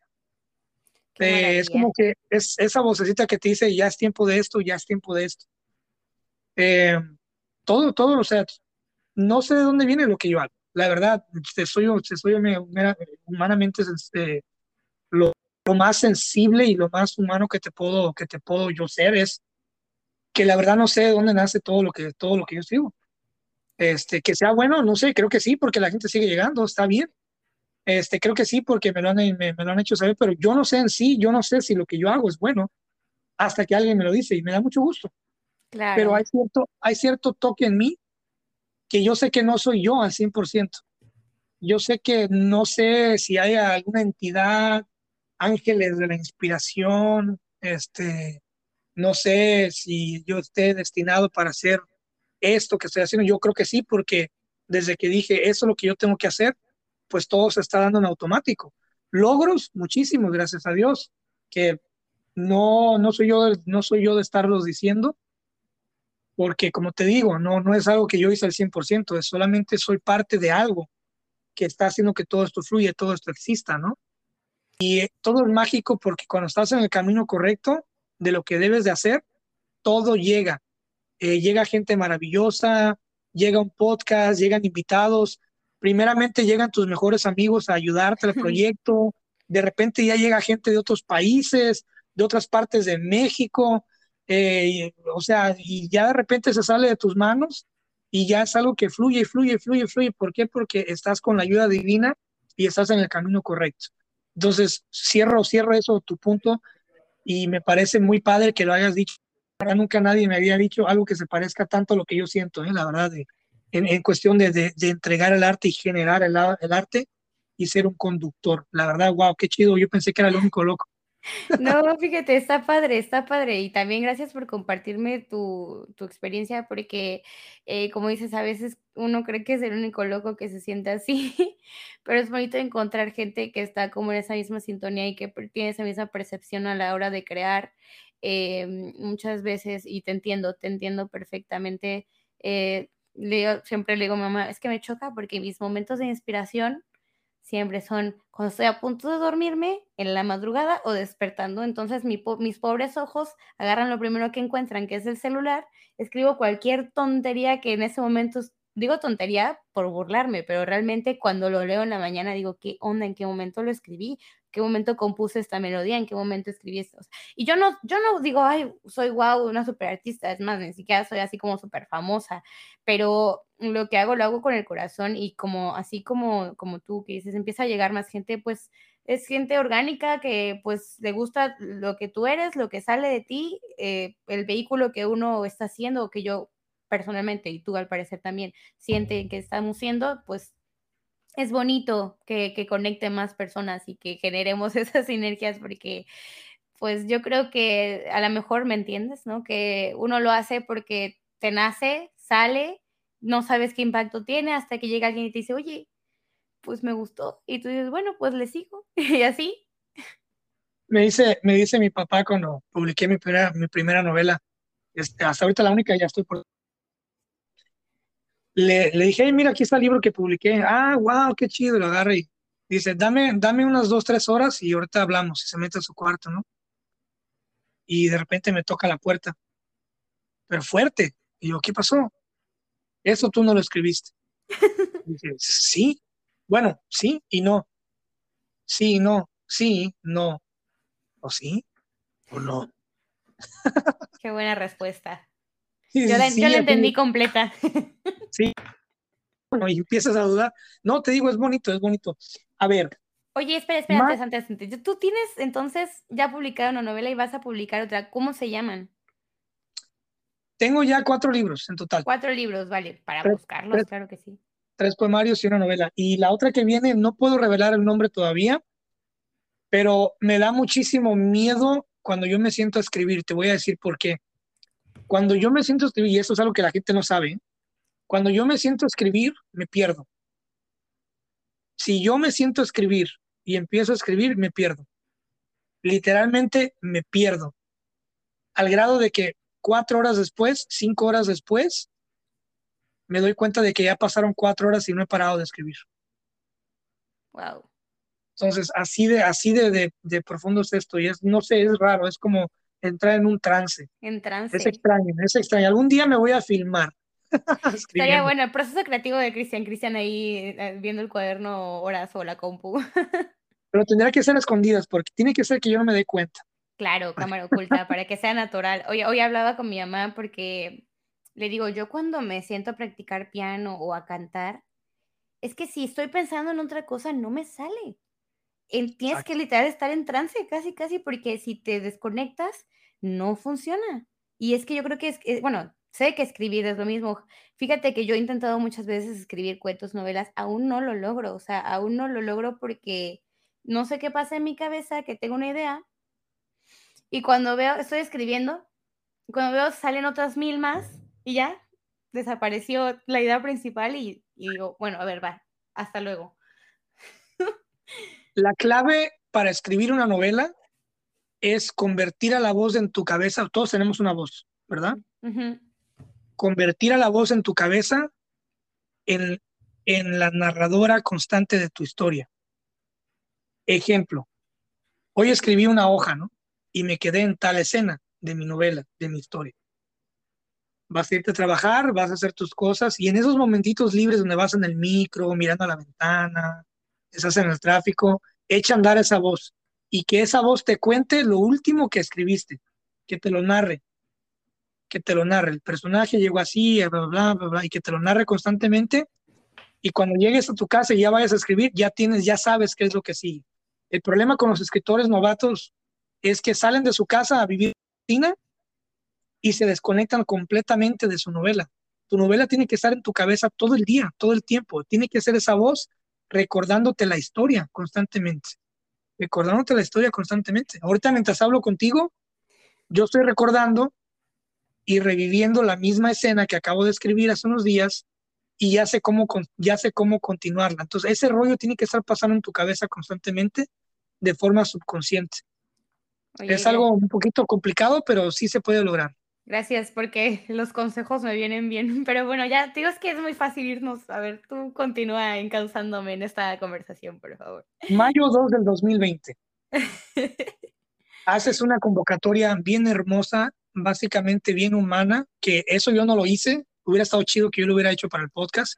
Eh, es como que es esa vocecita que te dice, ya es tiempo de esto, ya es tiempo de esto. Eh, todo, todo, o sea, no sé de dónde viene lo que yo hago. La verdad, te soy, te soy humanamente este, lo, lo, más sensible y lo más humano que te puedo, que te puedo yo ser es que la verdad no sé de dónde nace todo lo que, todo lo que yo escribo. Este, que sea bueno, no sé, creo que sí, porque la gente sigue llegando, está bien. Este, creo que sí, porque me lo, han, me, lo han hecho saber, pero yo no sé en sí, yo no sé si lo que yo hago es bueno hasta que alguien me lo dice y me da mucho gusto. Claro. Pero hay cierto, hay cierto toque en mí que yo sé que no soy yo al 100%. Yo sé que no sé si hay alguna entidad, ángeles de la inspiración, este, no sé si yo esté destinado para hacer esto que estoy haciendo. Yo creo que sí, porque desde que dije eso es lo que yo tengo que hacer, pues todo se está dando en automático. Logros, muchísimos, gracias a Dios, que no, no, soy, yo, no soy yo de estarlos diciendo, porque como te digo, no, no es algo que yo hice al 100%, es solamente soy parte de algo que está haciendo que todo esto fluya, todo esto exista, ¿no? Y todo es mágico porque cuando estás en el camino correcto de lo que debes de hacer, todo llega. Eh, llega gente maravillosa, llega un podcast, llegan invitados. Primeramente llegan tus mejores amigos a ayudarte al proyecto. De repente ya llega gente de otros países, de otras partes de México, eh, o sea, y ya de repente se sale de tus manos y ya es algo que fluye, fluye, fluye, fluye. ¿Por qué? Porque estás con la ayuda divina y estás en el camino correcto. Entonces, cierro, cierro eso, tu punto, y me parece muy padre que lo hayas dicho. Nunca nadie me había dicho algo que se parezca tanto a lo que yo siento, ¿eh? la verdad, en, cuestión de, de, entregar el arte y generar el, el arte y ser un conductor. La verdad, wow, qué chido. Yo pensé que era el único loco. No, fíjate, está padre, está padre. Y también gracias por compartirme tu, tu experiencia, porque eh, como dices, a veces uno cree que es el único loco que se siente así, pero es bonito encontrar gente que está como en esa misma sintonía y que tiene esa misma percepción a la hora de crear. Eh, muchas veces, y te entiendo, te entiendo perfectamente. Eh, siempre le digo, mamá, es que me choca porque mis momentos de inspiración siempre son cuando estoy a punto de dormirme, en la madrugada o despertando. Entonces mis pobres ojos agarran lo primero que encuentran, que es el celular, escribo cualquier tontería que en ese momento, digo tontería por burlarme, pero realmente cuando lo leo en la mañana digo, ¿qué onda? ¿En qué momento lo escribí? Qué momento compuse esta melodía, en qué momento escribí esto. Y yo no, yo no digo, ay, soy guau, una super artista, es más, ni siquiera soy así como súper famosa, pero lo que hago lo hago con el corazón y como así como, como tú que dices, empieza a llegar más gente, pues es gente orgánica que pues le gusta lo que tú eres, lo que sale de ti, eh, el vehículo que uno está haciendo, o que yo personalmente y tú al parecer también siente que estamos siendo, pues es bonito que, que conecte más personas y que generemos esas sinergias porque pues yo creo que a lo mejor me entiendes, ¿no? Que uno lo hace porque te nace, sale, no sabes qué impacto tiene hasta que llega alguien y te dice, oye, pues me gustó. Y tú dices, bueno, pues le sigo. y así. Me dice, me dice mi papá cuando publiqué mi primera, mi primera novela, este, hasta ahorita la única, ya estoy por le, le dije, mira, aquí está el libro que publiqué. Ah, wow, qué chido, lo agarré y dice, dame, dame unas dos, tres horas y ahorita hablamos. Y se mete a su cuarto, ¿no? Y de repente me toca la puerta, pero fuerte. Y yo, ¿qué pasó? Eso tú no lo escribiste. Dije, sí, bueno, sí y no. Sí, no, sí, no. ¿O sí? ¿O no? Qué buena respuesta. Yo la, entendí completa. Sí. Bueno, y empiezas a dudar. No, te digo, es bonito, es bonito. A ver. Oye, espera, espera, antes, antes, Tú tienes entonces ya publicado una novela y vas a publicar otra. ¿Cómo se llaman? Tengo ya cuatro libros en total. Cuatro libros, vale, para buscarlos, claro que sí. Tres poemarios y una novela. Y la otra que viene, no puedo revelar el nombre todavía, pero me da muchísimo miedo cuando yo me siento a escribir. Te voy a decir por qué. Cuando yo me siento a escribir, y eso es algo que la gente no sabe, cuando yo me siento a escribir, me pierdo. Si yo me siento a escribir y empiezo a escribir, me pierdo. Literalmente me pierdo. Al grado de que cuatro horas después, cinco horas después, me doy cuenta de que ya pasaron cuatro horas y no he parado de escribir. Wow. Entonces, así de, así de, de, profundo es esto, y es, no sé, es raro, es como entrar en un trance. En trance. Es extraño, es extraño. Algún día me voy a filmar. Estaría bueno, el proceso creativo de Cristian, Cristian ahí eh, viendo el cuaderno horas o la compu. Pero tendrá que ser escondidas, porque tiene que ser que yo no me dé cuenta. Claro, cámara oculta, para que sea natural. Hoy, hoy hablaba con mi mamá porque le digo, yo cuando me siento a practicar piano o a cantar, es que si estoy pensando en otra cosa, no me sale. tienes que literal estar en trance, casi, casi, porque si te desconectas, no funciona. Y es que yo creo que es, bueno, sé que escribir es lo mismo. Fíjate que yo he intentado muchas veces escribir cuentos, novelas, aún no lo logro, o sea, aún no lo logro porque no sé qué pasa en mi cabeza, que tengo una idea. Y cuando veo, estoy escribiendo, cuando veo salen otras mil más y ya desapareció la idea principal y, digo, bueno, a ver, va, hasta luego. La clave para escribir una novela es convertir a la voz en tu cabeza, todos tenemos una voz, ¿verdad? Convertir a la voz en tu cabeza en, en la narradora constante de tu historia. Ejemplo, hoy escribí una hoja, ¿no? Y me quedé en tal escena de mi novela, de mi historia vas a irte a trabajar, vas a hacer tus cosas y en esos momentitos libres donde vas en el micro, mirando a la ventana, estás en el tráfico, echa a andar esa voz y que esa voz te cuente lo último que escribiste, que te lo narre, que te lo narre. El personaje llegó así, bla, bla, bla, bla, y que te lo narre constantemente y cuando llegues a tu casa y ya vayas a escribir, ya tienes, ya sabes qué es lo que sigue. El problema con los escritores novatos es que salen de su casa a vivir y se desconectan completamente de su novela. Tu novela tiene que estar en tu cabeza todo el día, todo el tiempo. Tiene que ser esa voz recordándote la historia constantemente. Recordándote la historia constantemente. Ahorita mientras hablo contigo, yo estoy recordando y reviviendo la misma escena que acabo de escribir hace unos días y ya sé cómo, ya sé cómo continuarla. Entonces, ese rollo tiene que estar pasando en tu cabeza constantemente de forma subconsciente. es algo un poquito complicado, pero sí se puede lograr. Gracias, porque los consejos me vienen bien. Pero bueno, ya digo es que es muy fácil irnos. A ver, tú continúa encauzándome en esta conversación, por favor. Mayo 2 del 2020. Haces una convocatoria bien hermosa, básicamente bien humana, que eso yo no lo hice. Hubiera estado chido que yo lo hubiera hecho para el podcast.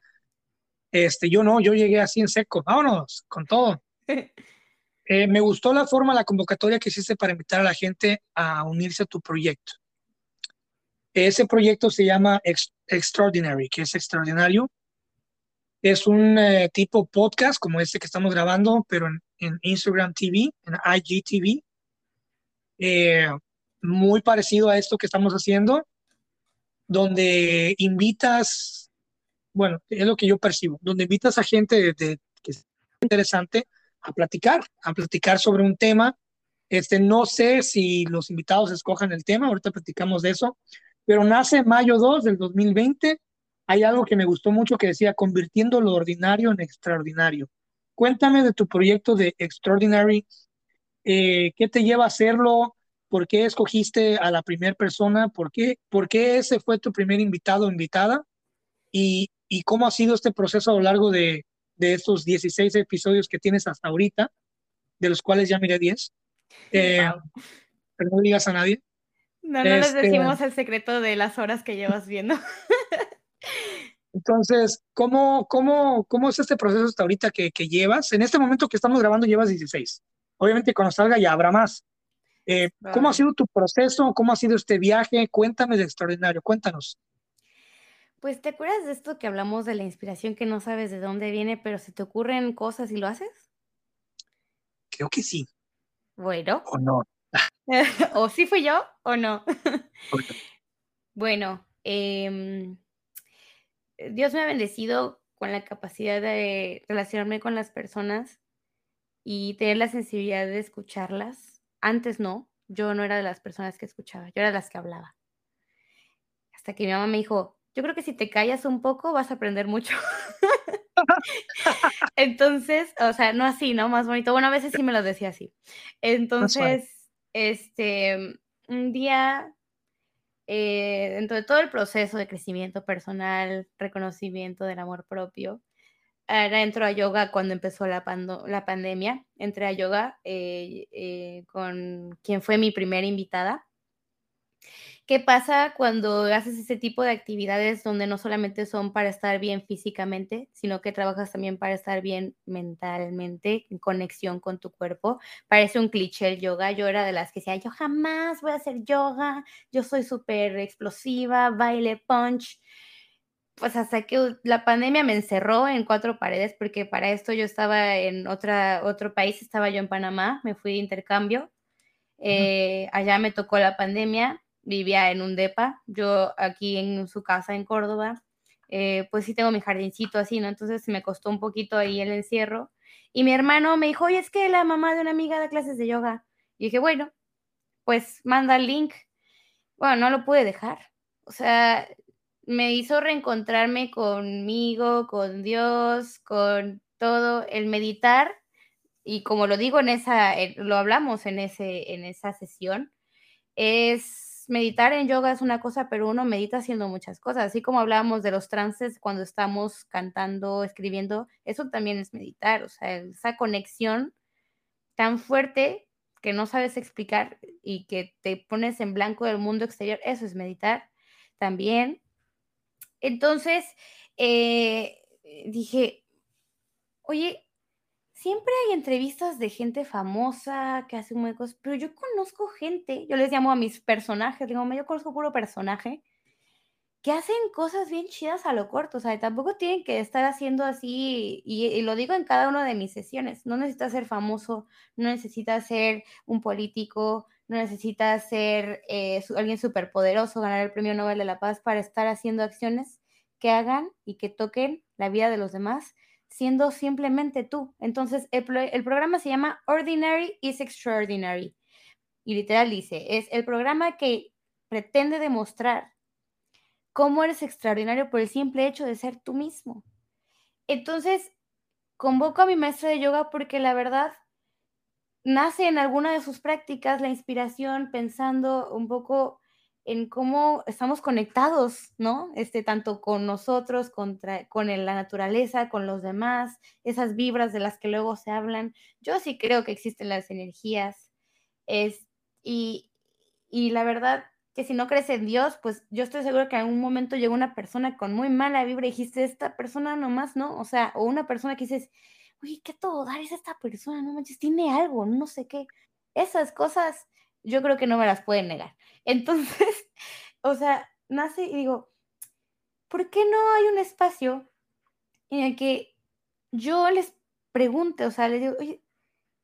Este, yo no, yo llegué así en seco. Vámonos, con todo. Eh, me gustó la forma, la convocatoria que hiciste para invitar a la gente a unirse a tu proyecto ese proyecto se llama Extraordinary, que es extraordinario. Es un eh, tipo podcast como este que estamos grabando, pero en, Instagram TV, en IGTV. Eh, muy parecido a esto que estamos haciendo, donde invitas, bueno, es lo que yo percibo, donde invitas a gente que es interesante a platicar, a platicar sobre un tema. Este, no sé si los invitados escojan el tema, ahorita platicamos de eso, pero nace mayo 2 del 2020. Hay algo que me gustó mucho que decía, convirtiendo lo ordinario en extraordinario. Cuéntame de tu proyecto de Extraordinary. Eh, ¿Qué te lleva a hacerlo? ¿Por qué escogiste a la primera persona? ¿Por qué, ¿Por qué ese fue tu primer invitado o invitada? ¿Y, ¿Y cómo ha sido este proceso a lo largo de, de estos 16 episodios que tienes hasta ahorita, de los cuales ya miré 10? Eh, pero no digas a nadie. No, no les este decimos el secreto de las horas que llevas viendo. Entonces, ¿cómo, cómo, cómo es este proceso hasta ahorita que, que, llevas? En este momento que estamos grabando llevas 16. Obviamente cuando salga ya habrá más. Eh, ¿Cómo ha sido tu proceso? ¿Cómo ha sido este viaje? Cuéntame de extraordinario, cuéntanos. Pues, ¿te acuerdas de esto que hablamos de la inspiración que no sabes de dónde viene, pero se te ocurren cosas y lo haces? Creo que sí. Bueno. O no. o sí fui yo o no. bueno, em, Dios me ha bendecido con la capacidad de relacionarme con las personas y tener la sensibilidad de escucharlas. Antes no, yo no era de las personas que escuchaba, yo era de las que hablaba. Hasta que mi mamá me dijo, yo creo que si te callas un poco vas a aprender mucho. Entonces, o sea, no así, ¿no? Más bonito. Bueno, a veces sí me lo decía así. Entonces, este, un día, eh, dentro de todo el proceso de crecimiento personal, reconocimiento del amor propio, ahora entro a yoga cuando empezó la, la pandemia. Entré a yoga eh, eh, con quien fue mi primera invitada. ¿Qué pasa cuando haces ese tipo de actividades donde no solamente son para estar bien físicamente, sino que trabajas también para estar bien mentalmente, en conexión con tu cuerpo? Parece un cliché el yoga. Yo era de las que decía, yo jamás voy a hacer yoga, yo soy súper explosiva, baile punch. Pues hasta que la pandemia me encerró en cuatro paredes, porque para esto yo estaba en otra, otro país, estaba yo en Panamá, me fui de intercambio. Eh, allá me tocó la pandemia, vivía en un depa, yo aquí en su casa en Córdoba, eh, pues sí tengo mi jardincito así, ¿no? Entonces me costó un poquito ahí el encierro. Y mi hermano me dijo, oye, es que la mamá de una amiga da clases de yoga. Y dije, bueno, pues manda el link. Bueno, no lo pude dejar. O sea, me hizo reencontrarme conmigo, con Dios, con todo, el meditar. Y como lo digo en esa, lo hablamos en, ese, en esa sesión, es meditar en yoga es una cosa, pero uno medita haciendo muchas cosas, así como hablábamos de los trances cuando estamos cantando, escribiendo, eso también es meditar, o sea, esa conexión tan fuerte que no sabes explicar y que te pones en blanco del mundo exterior, eso es meditar también. Entonces, eh, dije, oye, siempre hay entrevistas de gente famosa que hace huecos, pero yo conozco gente, yo les llamo a mis personajes, digo, yo conozco puro personaje, que hacen cosas bien chidas a lo corto, o sea, tampoco tienen que estar haciendo así, y, lo digo en cada una de mis sesiones, no necesitas ser famoso, no necesitas ser un político, no necesitas ser eh, alguien súper poderoso, ganar el Premio Nobel de la Paz para estar haciendo acciones que hagan y que toquen la vida de los demás siendo simplemente tú. Entonces, el, programa se llama Ordinary is Extraordinary. Y literal dice, es el programa que pretende demostrar cómo eres extraordinario por el simple hecho de ser tú mismo. Entonces, convoco a mi maestra de yoga porque la verdad nace en alguna de sus prácticas la inspiración pensando un poco en cómo estamos conectados, ¿no? Este, tanto con nosotros, contra, con la naturaleza, con los demás, esas vibras de las que luego se hablan. Yo sí creo que existen las energías. Es, y, y la verdad que si no crees en Dios, pues yo estoy seguro que en algún momento llegó una persona con muy mala vibra y dijiste, esta persona nomás, ¿no? O sea, o una persona que dices, oye, ¿qué todo dar es esta persona? No manches, tiene algo, no sé qué. Esas cosas yo creo que no me las pueden negar. Entonces, o sea, nace y digo, ¿por qué no hay un espacio en el que yo les pregunte, o sea, les digo, oye,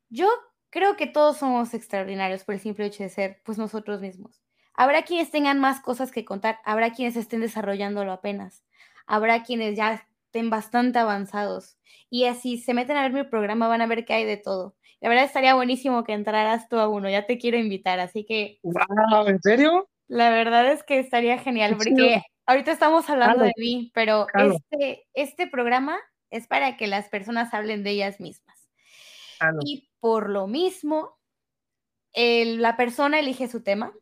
yo creo que todos somos extraordinarios por el simple hecho de ser, pues, nosotros mismos. Habrá quienes tengan más cosas que contar, habrá quienes estén desarrollándolo apenas, habrá quienes ya estén bastante avanzados. Y así se meten a ver mi programa, van a ver que hay de todo. La verdad estaría buenísimo que entraras tú a uno, ya te quiero invitar, así que... Wow, ¿En serio? La verdad es que estaría genial, porque ahorita estamos hablando de mí, pero este, este programa es para que las personas hablen de ellas mismas. Y por lo mismo, la persona elige su tema,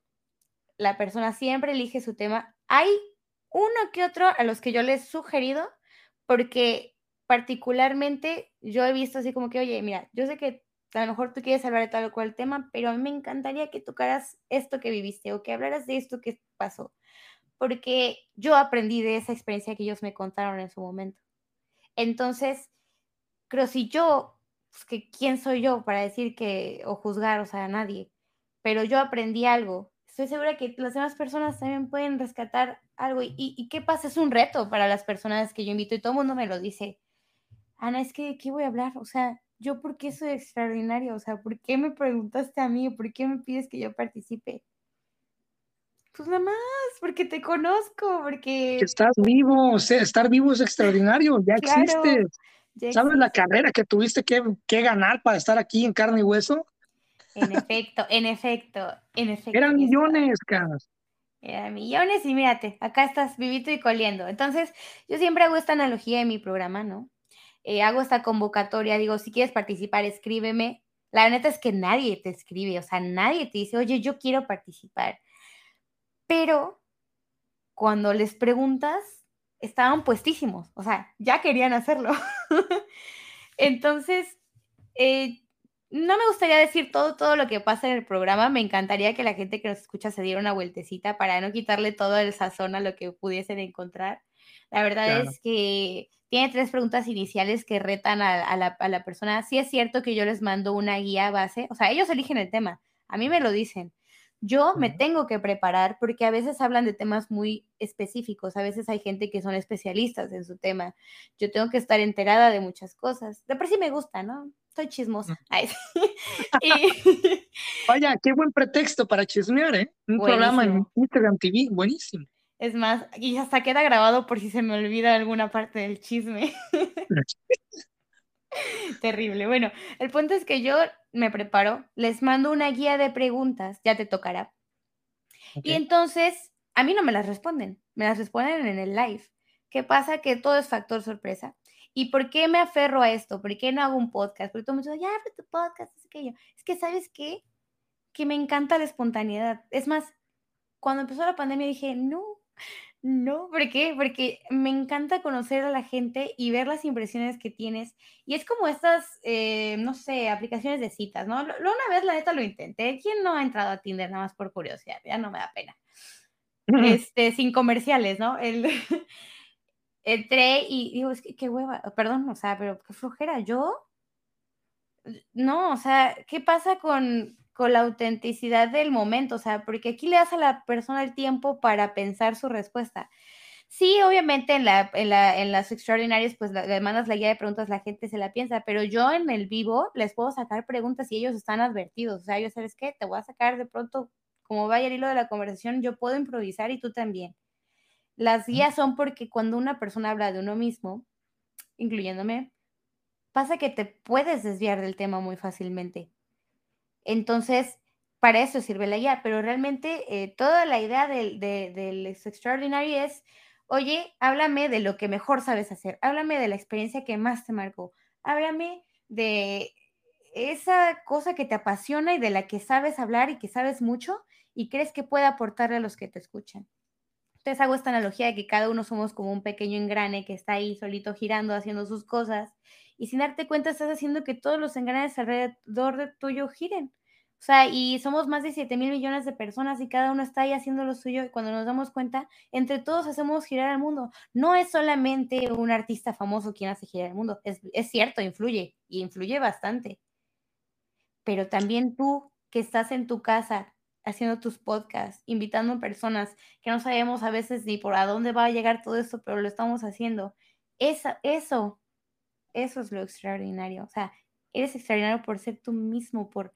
la persona siempre elige su tema. Hay uno que otro a los que yo les he sugerido, porque particularmente yo he visto así como que, oye, mira, yo sé que a lo mejor tú quieres hablar de tal o cual tema, pero a mí me encantaría que tocaras esto que viviste o que hablaras de esto que pasó, porque yo aprendí de esa experiencia que ellos me contaron en su momento. Entonces, creo si yo, pues que quién soy yo para decir que o juzgar, o sea, a nadie, pero yo aprendí algo. Estoy segura que las demás personas también pueden rescatar algo. ¿Y, y qué pasa? Es un reto para las personas que yo invito y todo el mundo me lo dice. Ana, es que, ¿qué voy a hablar? O sea, yo por qué soy extraordinario, o sea, ¿por qué me preguntaste a mí? ¿Por qué me pides que yo participe? Pues nada más, porque te conozco, porque... Estás vivo, o sea, estar vivo es extraordinario, ya existe. ¿Sabes la carrera que tuviste que, que, ganar para estar aquí en carne y hueso? En efecto, en efecto, en efecto. Eran millones, caras. Eran millones y mírate, acá estás vivito y coliendo. Entonces, yo siempre hago esta analogía en mi programa, ¿no? Eh, hago esta convocatoria, digo, si quieres participar, escríbeme. La neta es que nadie te escribe, o sea, nadie te dice, oye, yo quiero participar. Pero cuando les preguntas, estaban puestísimos, o sea, ya querían hacerlo. Entonces, eh, no me gustaría decir todo, todo lo que pasa en el programa, me encantaría que la gente que nos escucha se diera una vueltecita para no quitarle todo el sazón a lo que pudiesen encontrar. La verdad es que tiene tres preguntas iniciales que retan a, la, a la persona. Sí es cierto que yo les mando una guía base, o sea, ellos eligen el tema, a mí me lo dicen. Yo me tengo que preparar porque a veces hablan de temas muy específicos, a veces hay gente que son especialistas en su tema. Yo tengo que estar enterada de muchas cosas. De por sí me gusta, ¿no? Soy chismosa. Vaya, qué buen pretexto para chismear, ¿eh? Un programa en Instagram TV, buenísimo. Es más, y hasta queda grabado por si se me olvida alguna parte del chisme. Terrible. Bueno, el punto es que yo me preparo, les mando una guía de preguntas, ya te tocará. Y entonces, a mí no me las responden, me las responden en el live. ¿Qué pasa? Que todo es factor sorpresa. ¿Y por qué me aferro a esto? ¿Por qué no hago un podcast? Porque todo el mundo dice, ya, abre tu podcast, es que yo. Es que, ¿sabes qué? Que me encanta la espontaneidad. Es más, cuando empezó la pandemia dije, no, no, ¿por qué? Porque me encanta conocer a la gente y ver las impresiones que tienes. Y es como estas, eh, no sé, aplicaciones de citas, ¿no? Lo, una vez, la neta, lo intenté. ¿Quién no ha entrado a Tinder nada más por curiosidad? Ya no me da pena. Este, sin comerciales, ¿no? El, entré y digo, es que qué hueva, perdón, o sea, pero qué flojera. ¿Yo? No, o sea, ¿qué pasa con, con la autenticidad del momento, o sea, porque aquí le das a la persona el tiempo para pensar su respuesta. Sí, obviamente en, la, en, la, en las extraordinarias, pues le mandas la guía de preguntas, la gente se la piensa, pero yo en el vivo les puedo sacar preguntas y ellos están advertidos. O sea, yo sabes qué, te voy a sacar de pronto, como vaya el hilo de la conversación, yo puedo improvisar y tú también. Las guías son porque cuando una persona habla de uno mismo, incluyéndome, pasa que te puedes desviar del tema muy fácilmente. Entonces, para eso sirve la guía, pero realmente eh, toda la idea del, del Extraordinary es, oye, háblame de lo que mejor sabes hacer, háblame de la experiencia que más te marcó, háblame de esa cosa que te apasiona y de la que sabes hablar y que sabes mucho y crees que puede aportarle a los que te escuchan. Entonces hago esta analogía de que cada uno somos como un pequeño engrane que está ahí solito girando, haciendo sus cosas, y sin darte cuenta estás haciendo que todos los engranes alrededor de tuyo giren. O sea, y somos más de 7 mil millones de personas y cada uno está ahí haciendo lo suyo y cuando nos damos cuenta, entre todos hacemos girar el mundo. No es solamente un artista famoso quien hace girar el mundo, es, es cierto, influye y influye bastante. Pero también tú que estás en tu casa haciendo tus podcasts, invitando personas que no sabemos a veces ni por a dónde va a llegar todo esto, pero lo estamos haciendo. Esa, eso, eso es lo extraordinario. O sea, eres extraordinario por ser tú mismo, por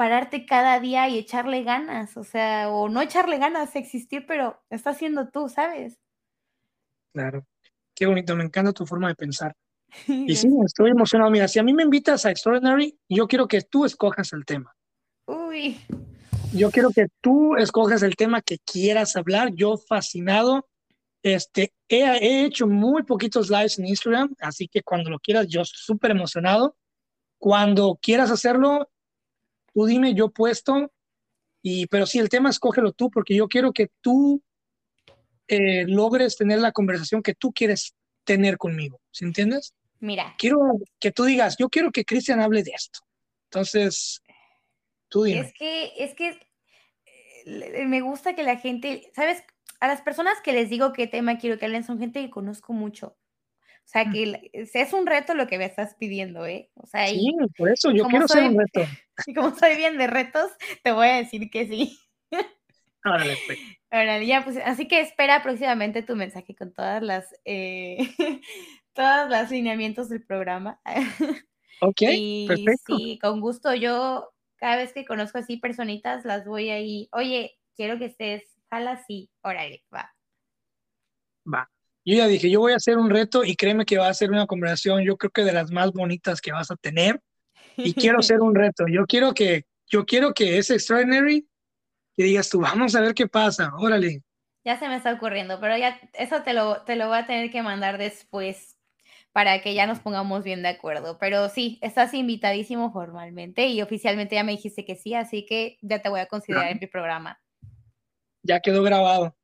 pararte cada día y echarle ganas, o sea, o no echarle ganas, existir, pero está siendo tú, ¿sabes? Claro, qué bonito, me encanta tu forma de pensar. Y sí, estoy emocionado. Mira, si a mí me invitas a Extraordinary, yo quiero que tú escojas el tema. Uy. Yo quiero que tú escojas el tema que quieras hablar. Yo fascinado. Este, he, he hecho muy poquitos lives en Instagram, así que cuando lo quieras, yo súper emocionado. Cuando quieras hacerlo, tú dime, yo puesto, y, pero sí, el tema escógelo tú, porque yo quiero que tú eh, logres tener la conversación que tú quieres tener conmigo, ¿sí entiendes? Mira. Quiero que tú digas, yo quiero que Cristian hable de esto. Entonces, tú dime. Es que, es que eh, me gusta que la gente, ¿sabes? A las personas que les digo qué tema quiero que hablen son gente que conozco mucho. O sea, que es un reto lo que me estás pidiendo, ¿eh? O sea, sí, por eso yo quiero ser un reto. Y como soy bien de retos, te voy a decir que sí. Órale, pues. ya, pues, así que espera próximamente tu mensaje con todas las, eh, todos los lineamientos del programa. Ok, y, perfecto. Sí, con gusto. Yo, cada vez que conozco así personitas, las voy ahí, oye, quiero que estés, jala así, órale, va. Va. Yo ya dije, yo voy a hacer un reto y créeme que va a ser una conversación, yo creo que de las más bonitas que vas a tener. Y quiero hacer un reto. Yo quiero que, yo quiero que es extraordinary, que digas tú, vamos a ver qué pasa, órale. Ya se me está ocurriendo, pero ya eso te lo, te lo voy a tener que mandar después para que ya nos pongamos bien de acuerdo. Pero sí, estás invitadísimo formalmente y oficialmente ya me dijiste que sí, así que ya te voy a considerar en mi programa. Ya quedó grabado.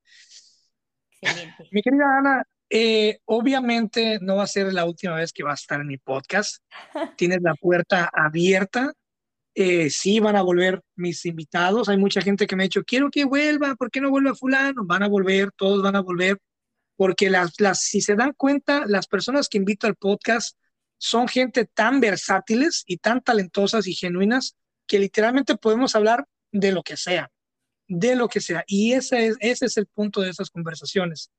Excelente. Mi querida Ana, eh, obviamente no va a ser la última vez que va a estar en mi podcast. Tienes la puerta abierta. Eh, sí van a volver mis invitados. Hay mucha gente que me ha dicho, quiero que vuelva, ¿por qué no vuelve fulano? Van a volver, todos van a volver porque las, las, si se dan cuenta, las personas que invito al podcast son gente tan versátiles y tan talentosas y genuinas que literalmente podemos hablar de lo que sea, de lo que sea. Y ese es, ese es el punto de esas conversaciones.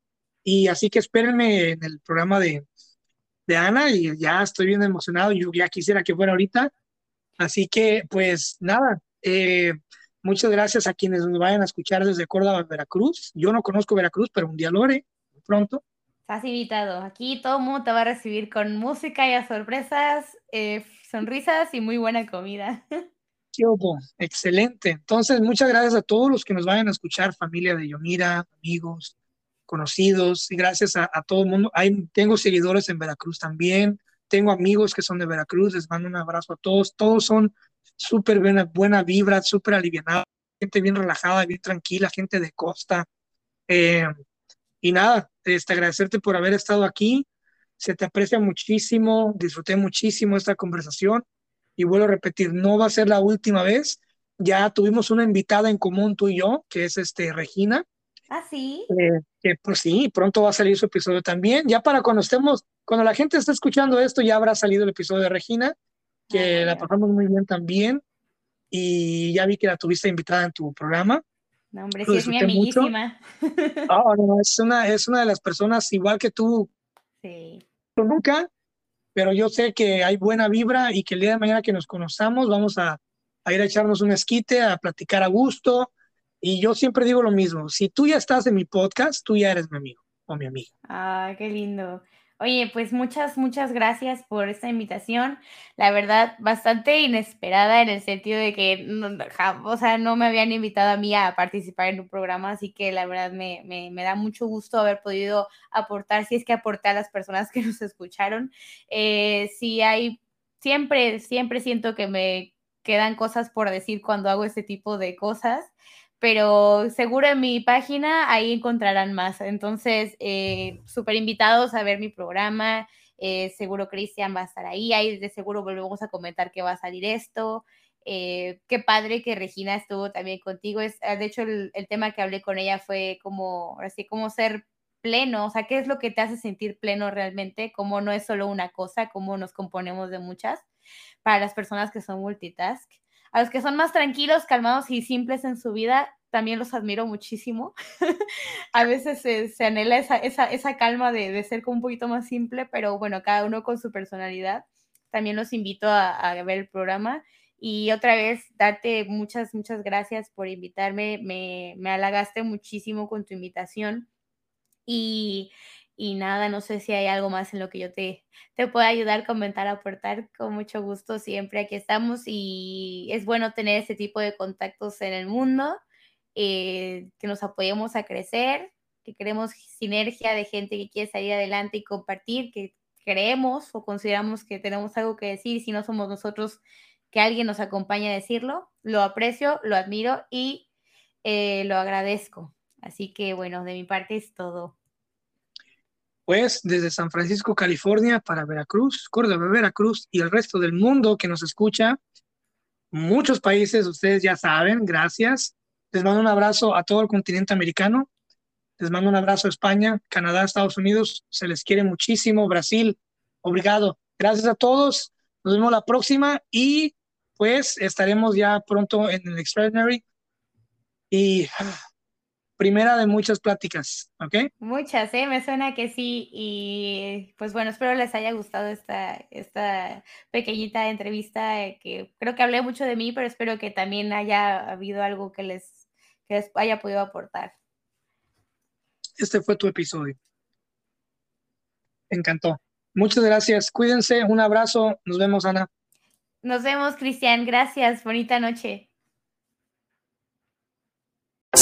Y así que espérenme en el programa de, de Ana y ya estoy bien emocionado. Yo ya quisiera que fuera ahorita. Así que, pues nada, eh, muchas gracias a quienes nos vayan a escuchar desde Córdoba, Veracruz. Yo no conozco Veracruz, pero un día lo haré pronto. Estás invitado. Aquí todo el mundo te va a recibir con música y a sorpresas, eh, sonrisas y muy buena comida. Excelente. Entonces, muchas gracias a todos los que nos vayan a escuchar, familia de Yomira, amigos, conocidos, y gracias a, todo el mundo. Hay, tengo seguidores en Veracruz también, tengo amigos que son de Veracruz, les mando un abrazo a todos. Todos son súper buena, buena vibra, súper aliviada, gente bien relajada, bien tranquila, gente de costa. Eh, y nada, este, agradecerte por haber estado aquí. Se te aprecia muchísimo, disfruté muchísimo esta conversación y vuelvo a repetir, no va a ser la última vez. Ya tuvimos una invitada en común tú y yo, que es este Regina. Ah, sí. Eh, que pues sí, pronto va a salir su episodio también. Ya para cuando estemos, cuando la gente esté escuchando esto, ya habrá salido el episodio de Regina, que ah, la pasamos muy bien también. Y ya vi que la tuviste invitada en tu programa. No, hombre, sí es mi amiguísima. Oh, no, es una, es una de las personas igual que tú. Sí. Nunca, pero yo sé que hay buena vibra y que el día de mañana que nos conozcamos vamos a, a ir a echarnos un esquite, a platicar a gusto. Y yo siempre digo lo mismo, si tú ya estás en mi podcast, tú ya eres mi amigo o mi amiga. Ah, qué lindo. Oye, pues muchas, muchas gracias por esta invitación. La verdad, bastante inesperada en el sentido de que, no, o sea, no me habían invitado a mí a participar en un programa, así que la verdad me, me, da mucho gusto haber podido aportar, si es que aporté a las personas que nos escucharon. Eh, si hay, siempre, siempre siento que me quedan cosas por decir cuando hago este tipo de cosas pero seguro en mi página ahí encontrarán más. Entonces, eh, súper invitados a ver mi programa. Eh, seguro Cristian va a estar ahí. Ahí de seguro volvemos a comentar que va a salir esto. Eh, qué padre que Regina estuvo también contigo. Es, de hecho, el, tema que hablé con ella fue como, así como ser pleno, o sea, qué es lo que te hace sentir pleno realmente, cómo no es solo una cosa, cómo nos componemos de muchas, para las personas que son multitask. A los que son más tranquilos, calmados y simples en su vida, también los admiro muchísimo. a veces se, anhela esa, esa, esa calma de, de, ser como un poquito más simple, pero bueno, cada uno con su personalidad. También los invito a, a ver el programa. Y otra vez, darte muchas, muchas gracias por invitarme. Me, me halagaste muchísimo con tu invitación. Y, y nada, no sé si hay algo más en lo que yo te, te pueda ayudar, comentar, aportar. Con mucho gusto, siempre aquí estamos y es bueno tener este tipo de contactos en el mundo, eh, que nos apoyemos a crecer, que queremos sinergia de gente que quiere salir adelante y compartir, que creemos o consideramos que tenemos algo que decir, si no somos nosotros, que alguien nos acompañe a decirlo. Lo aprecio, lo admiro y eh, lo agradezco. Así que bueno, de mi parte es todo pues desde San Francisco, California, para Veracruz, Córdoba, Veracruz y el resto del mundo que nos escucha, muchos países, ustedes ya saben, gracias. Les mando un abrazo a todo el continente americano, les mando un abrazo a España, Canadá, Estados Unidos, se les quiere muchísimo, Brasil, obrigado. Gracias a todos, nos vemos la próxima y pues estaremos ya pronto en el Extraordinary. Y primera de muchas pláticas, ¿ok? Muchas, ¿eh? Me suena que sí. Y pues bueno, espero les haya gustado esta, esta pequeñita entrevista, eh, que creo que hablé mucho de mí, pero espero que también haya habido algo que les, que les haya podido aportar. Este fue tu episodio. Me encantó. Muchas gracias. Cuídense. Un abrazo. Nos vemos, Ana. Nos vemos, Cristian. Gracias. Bonita noche.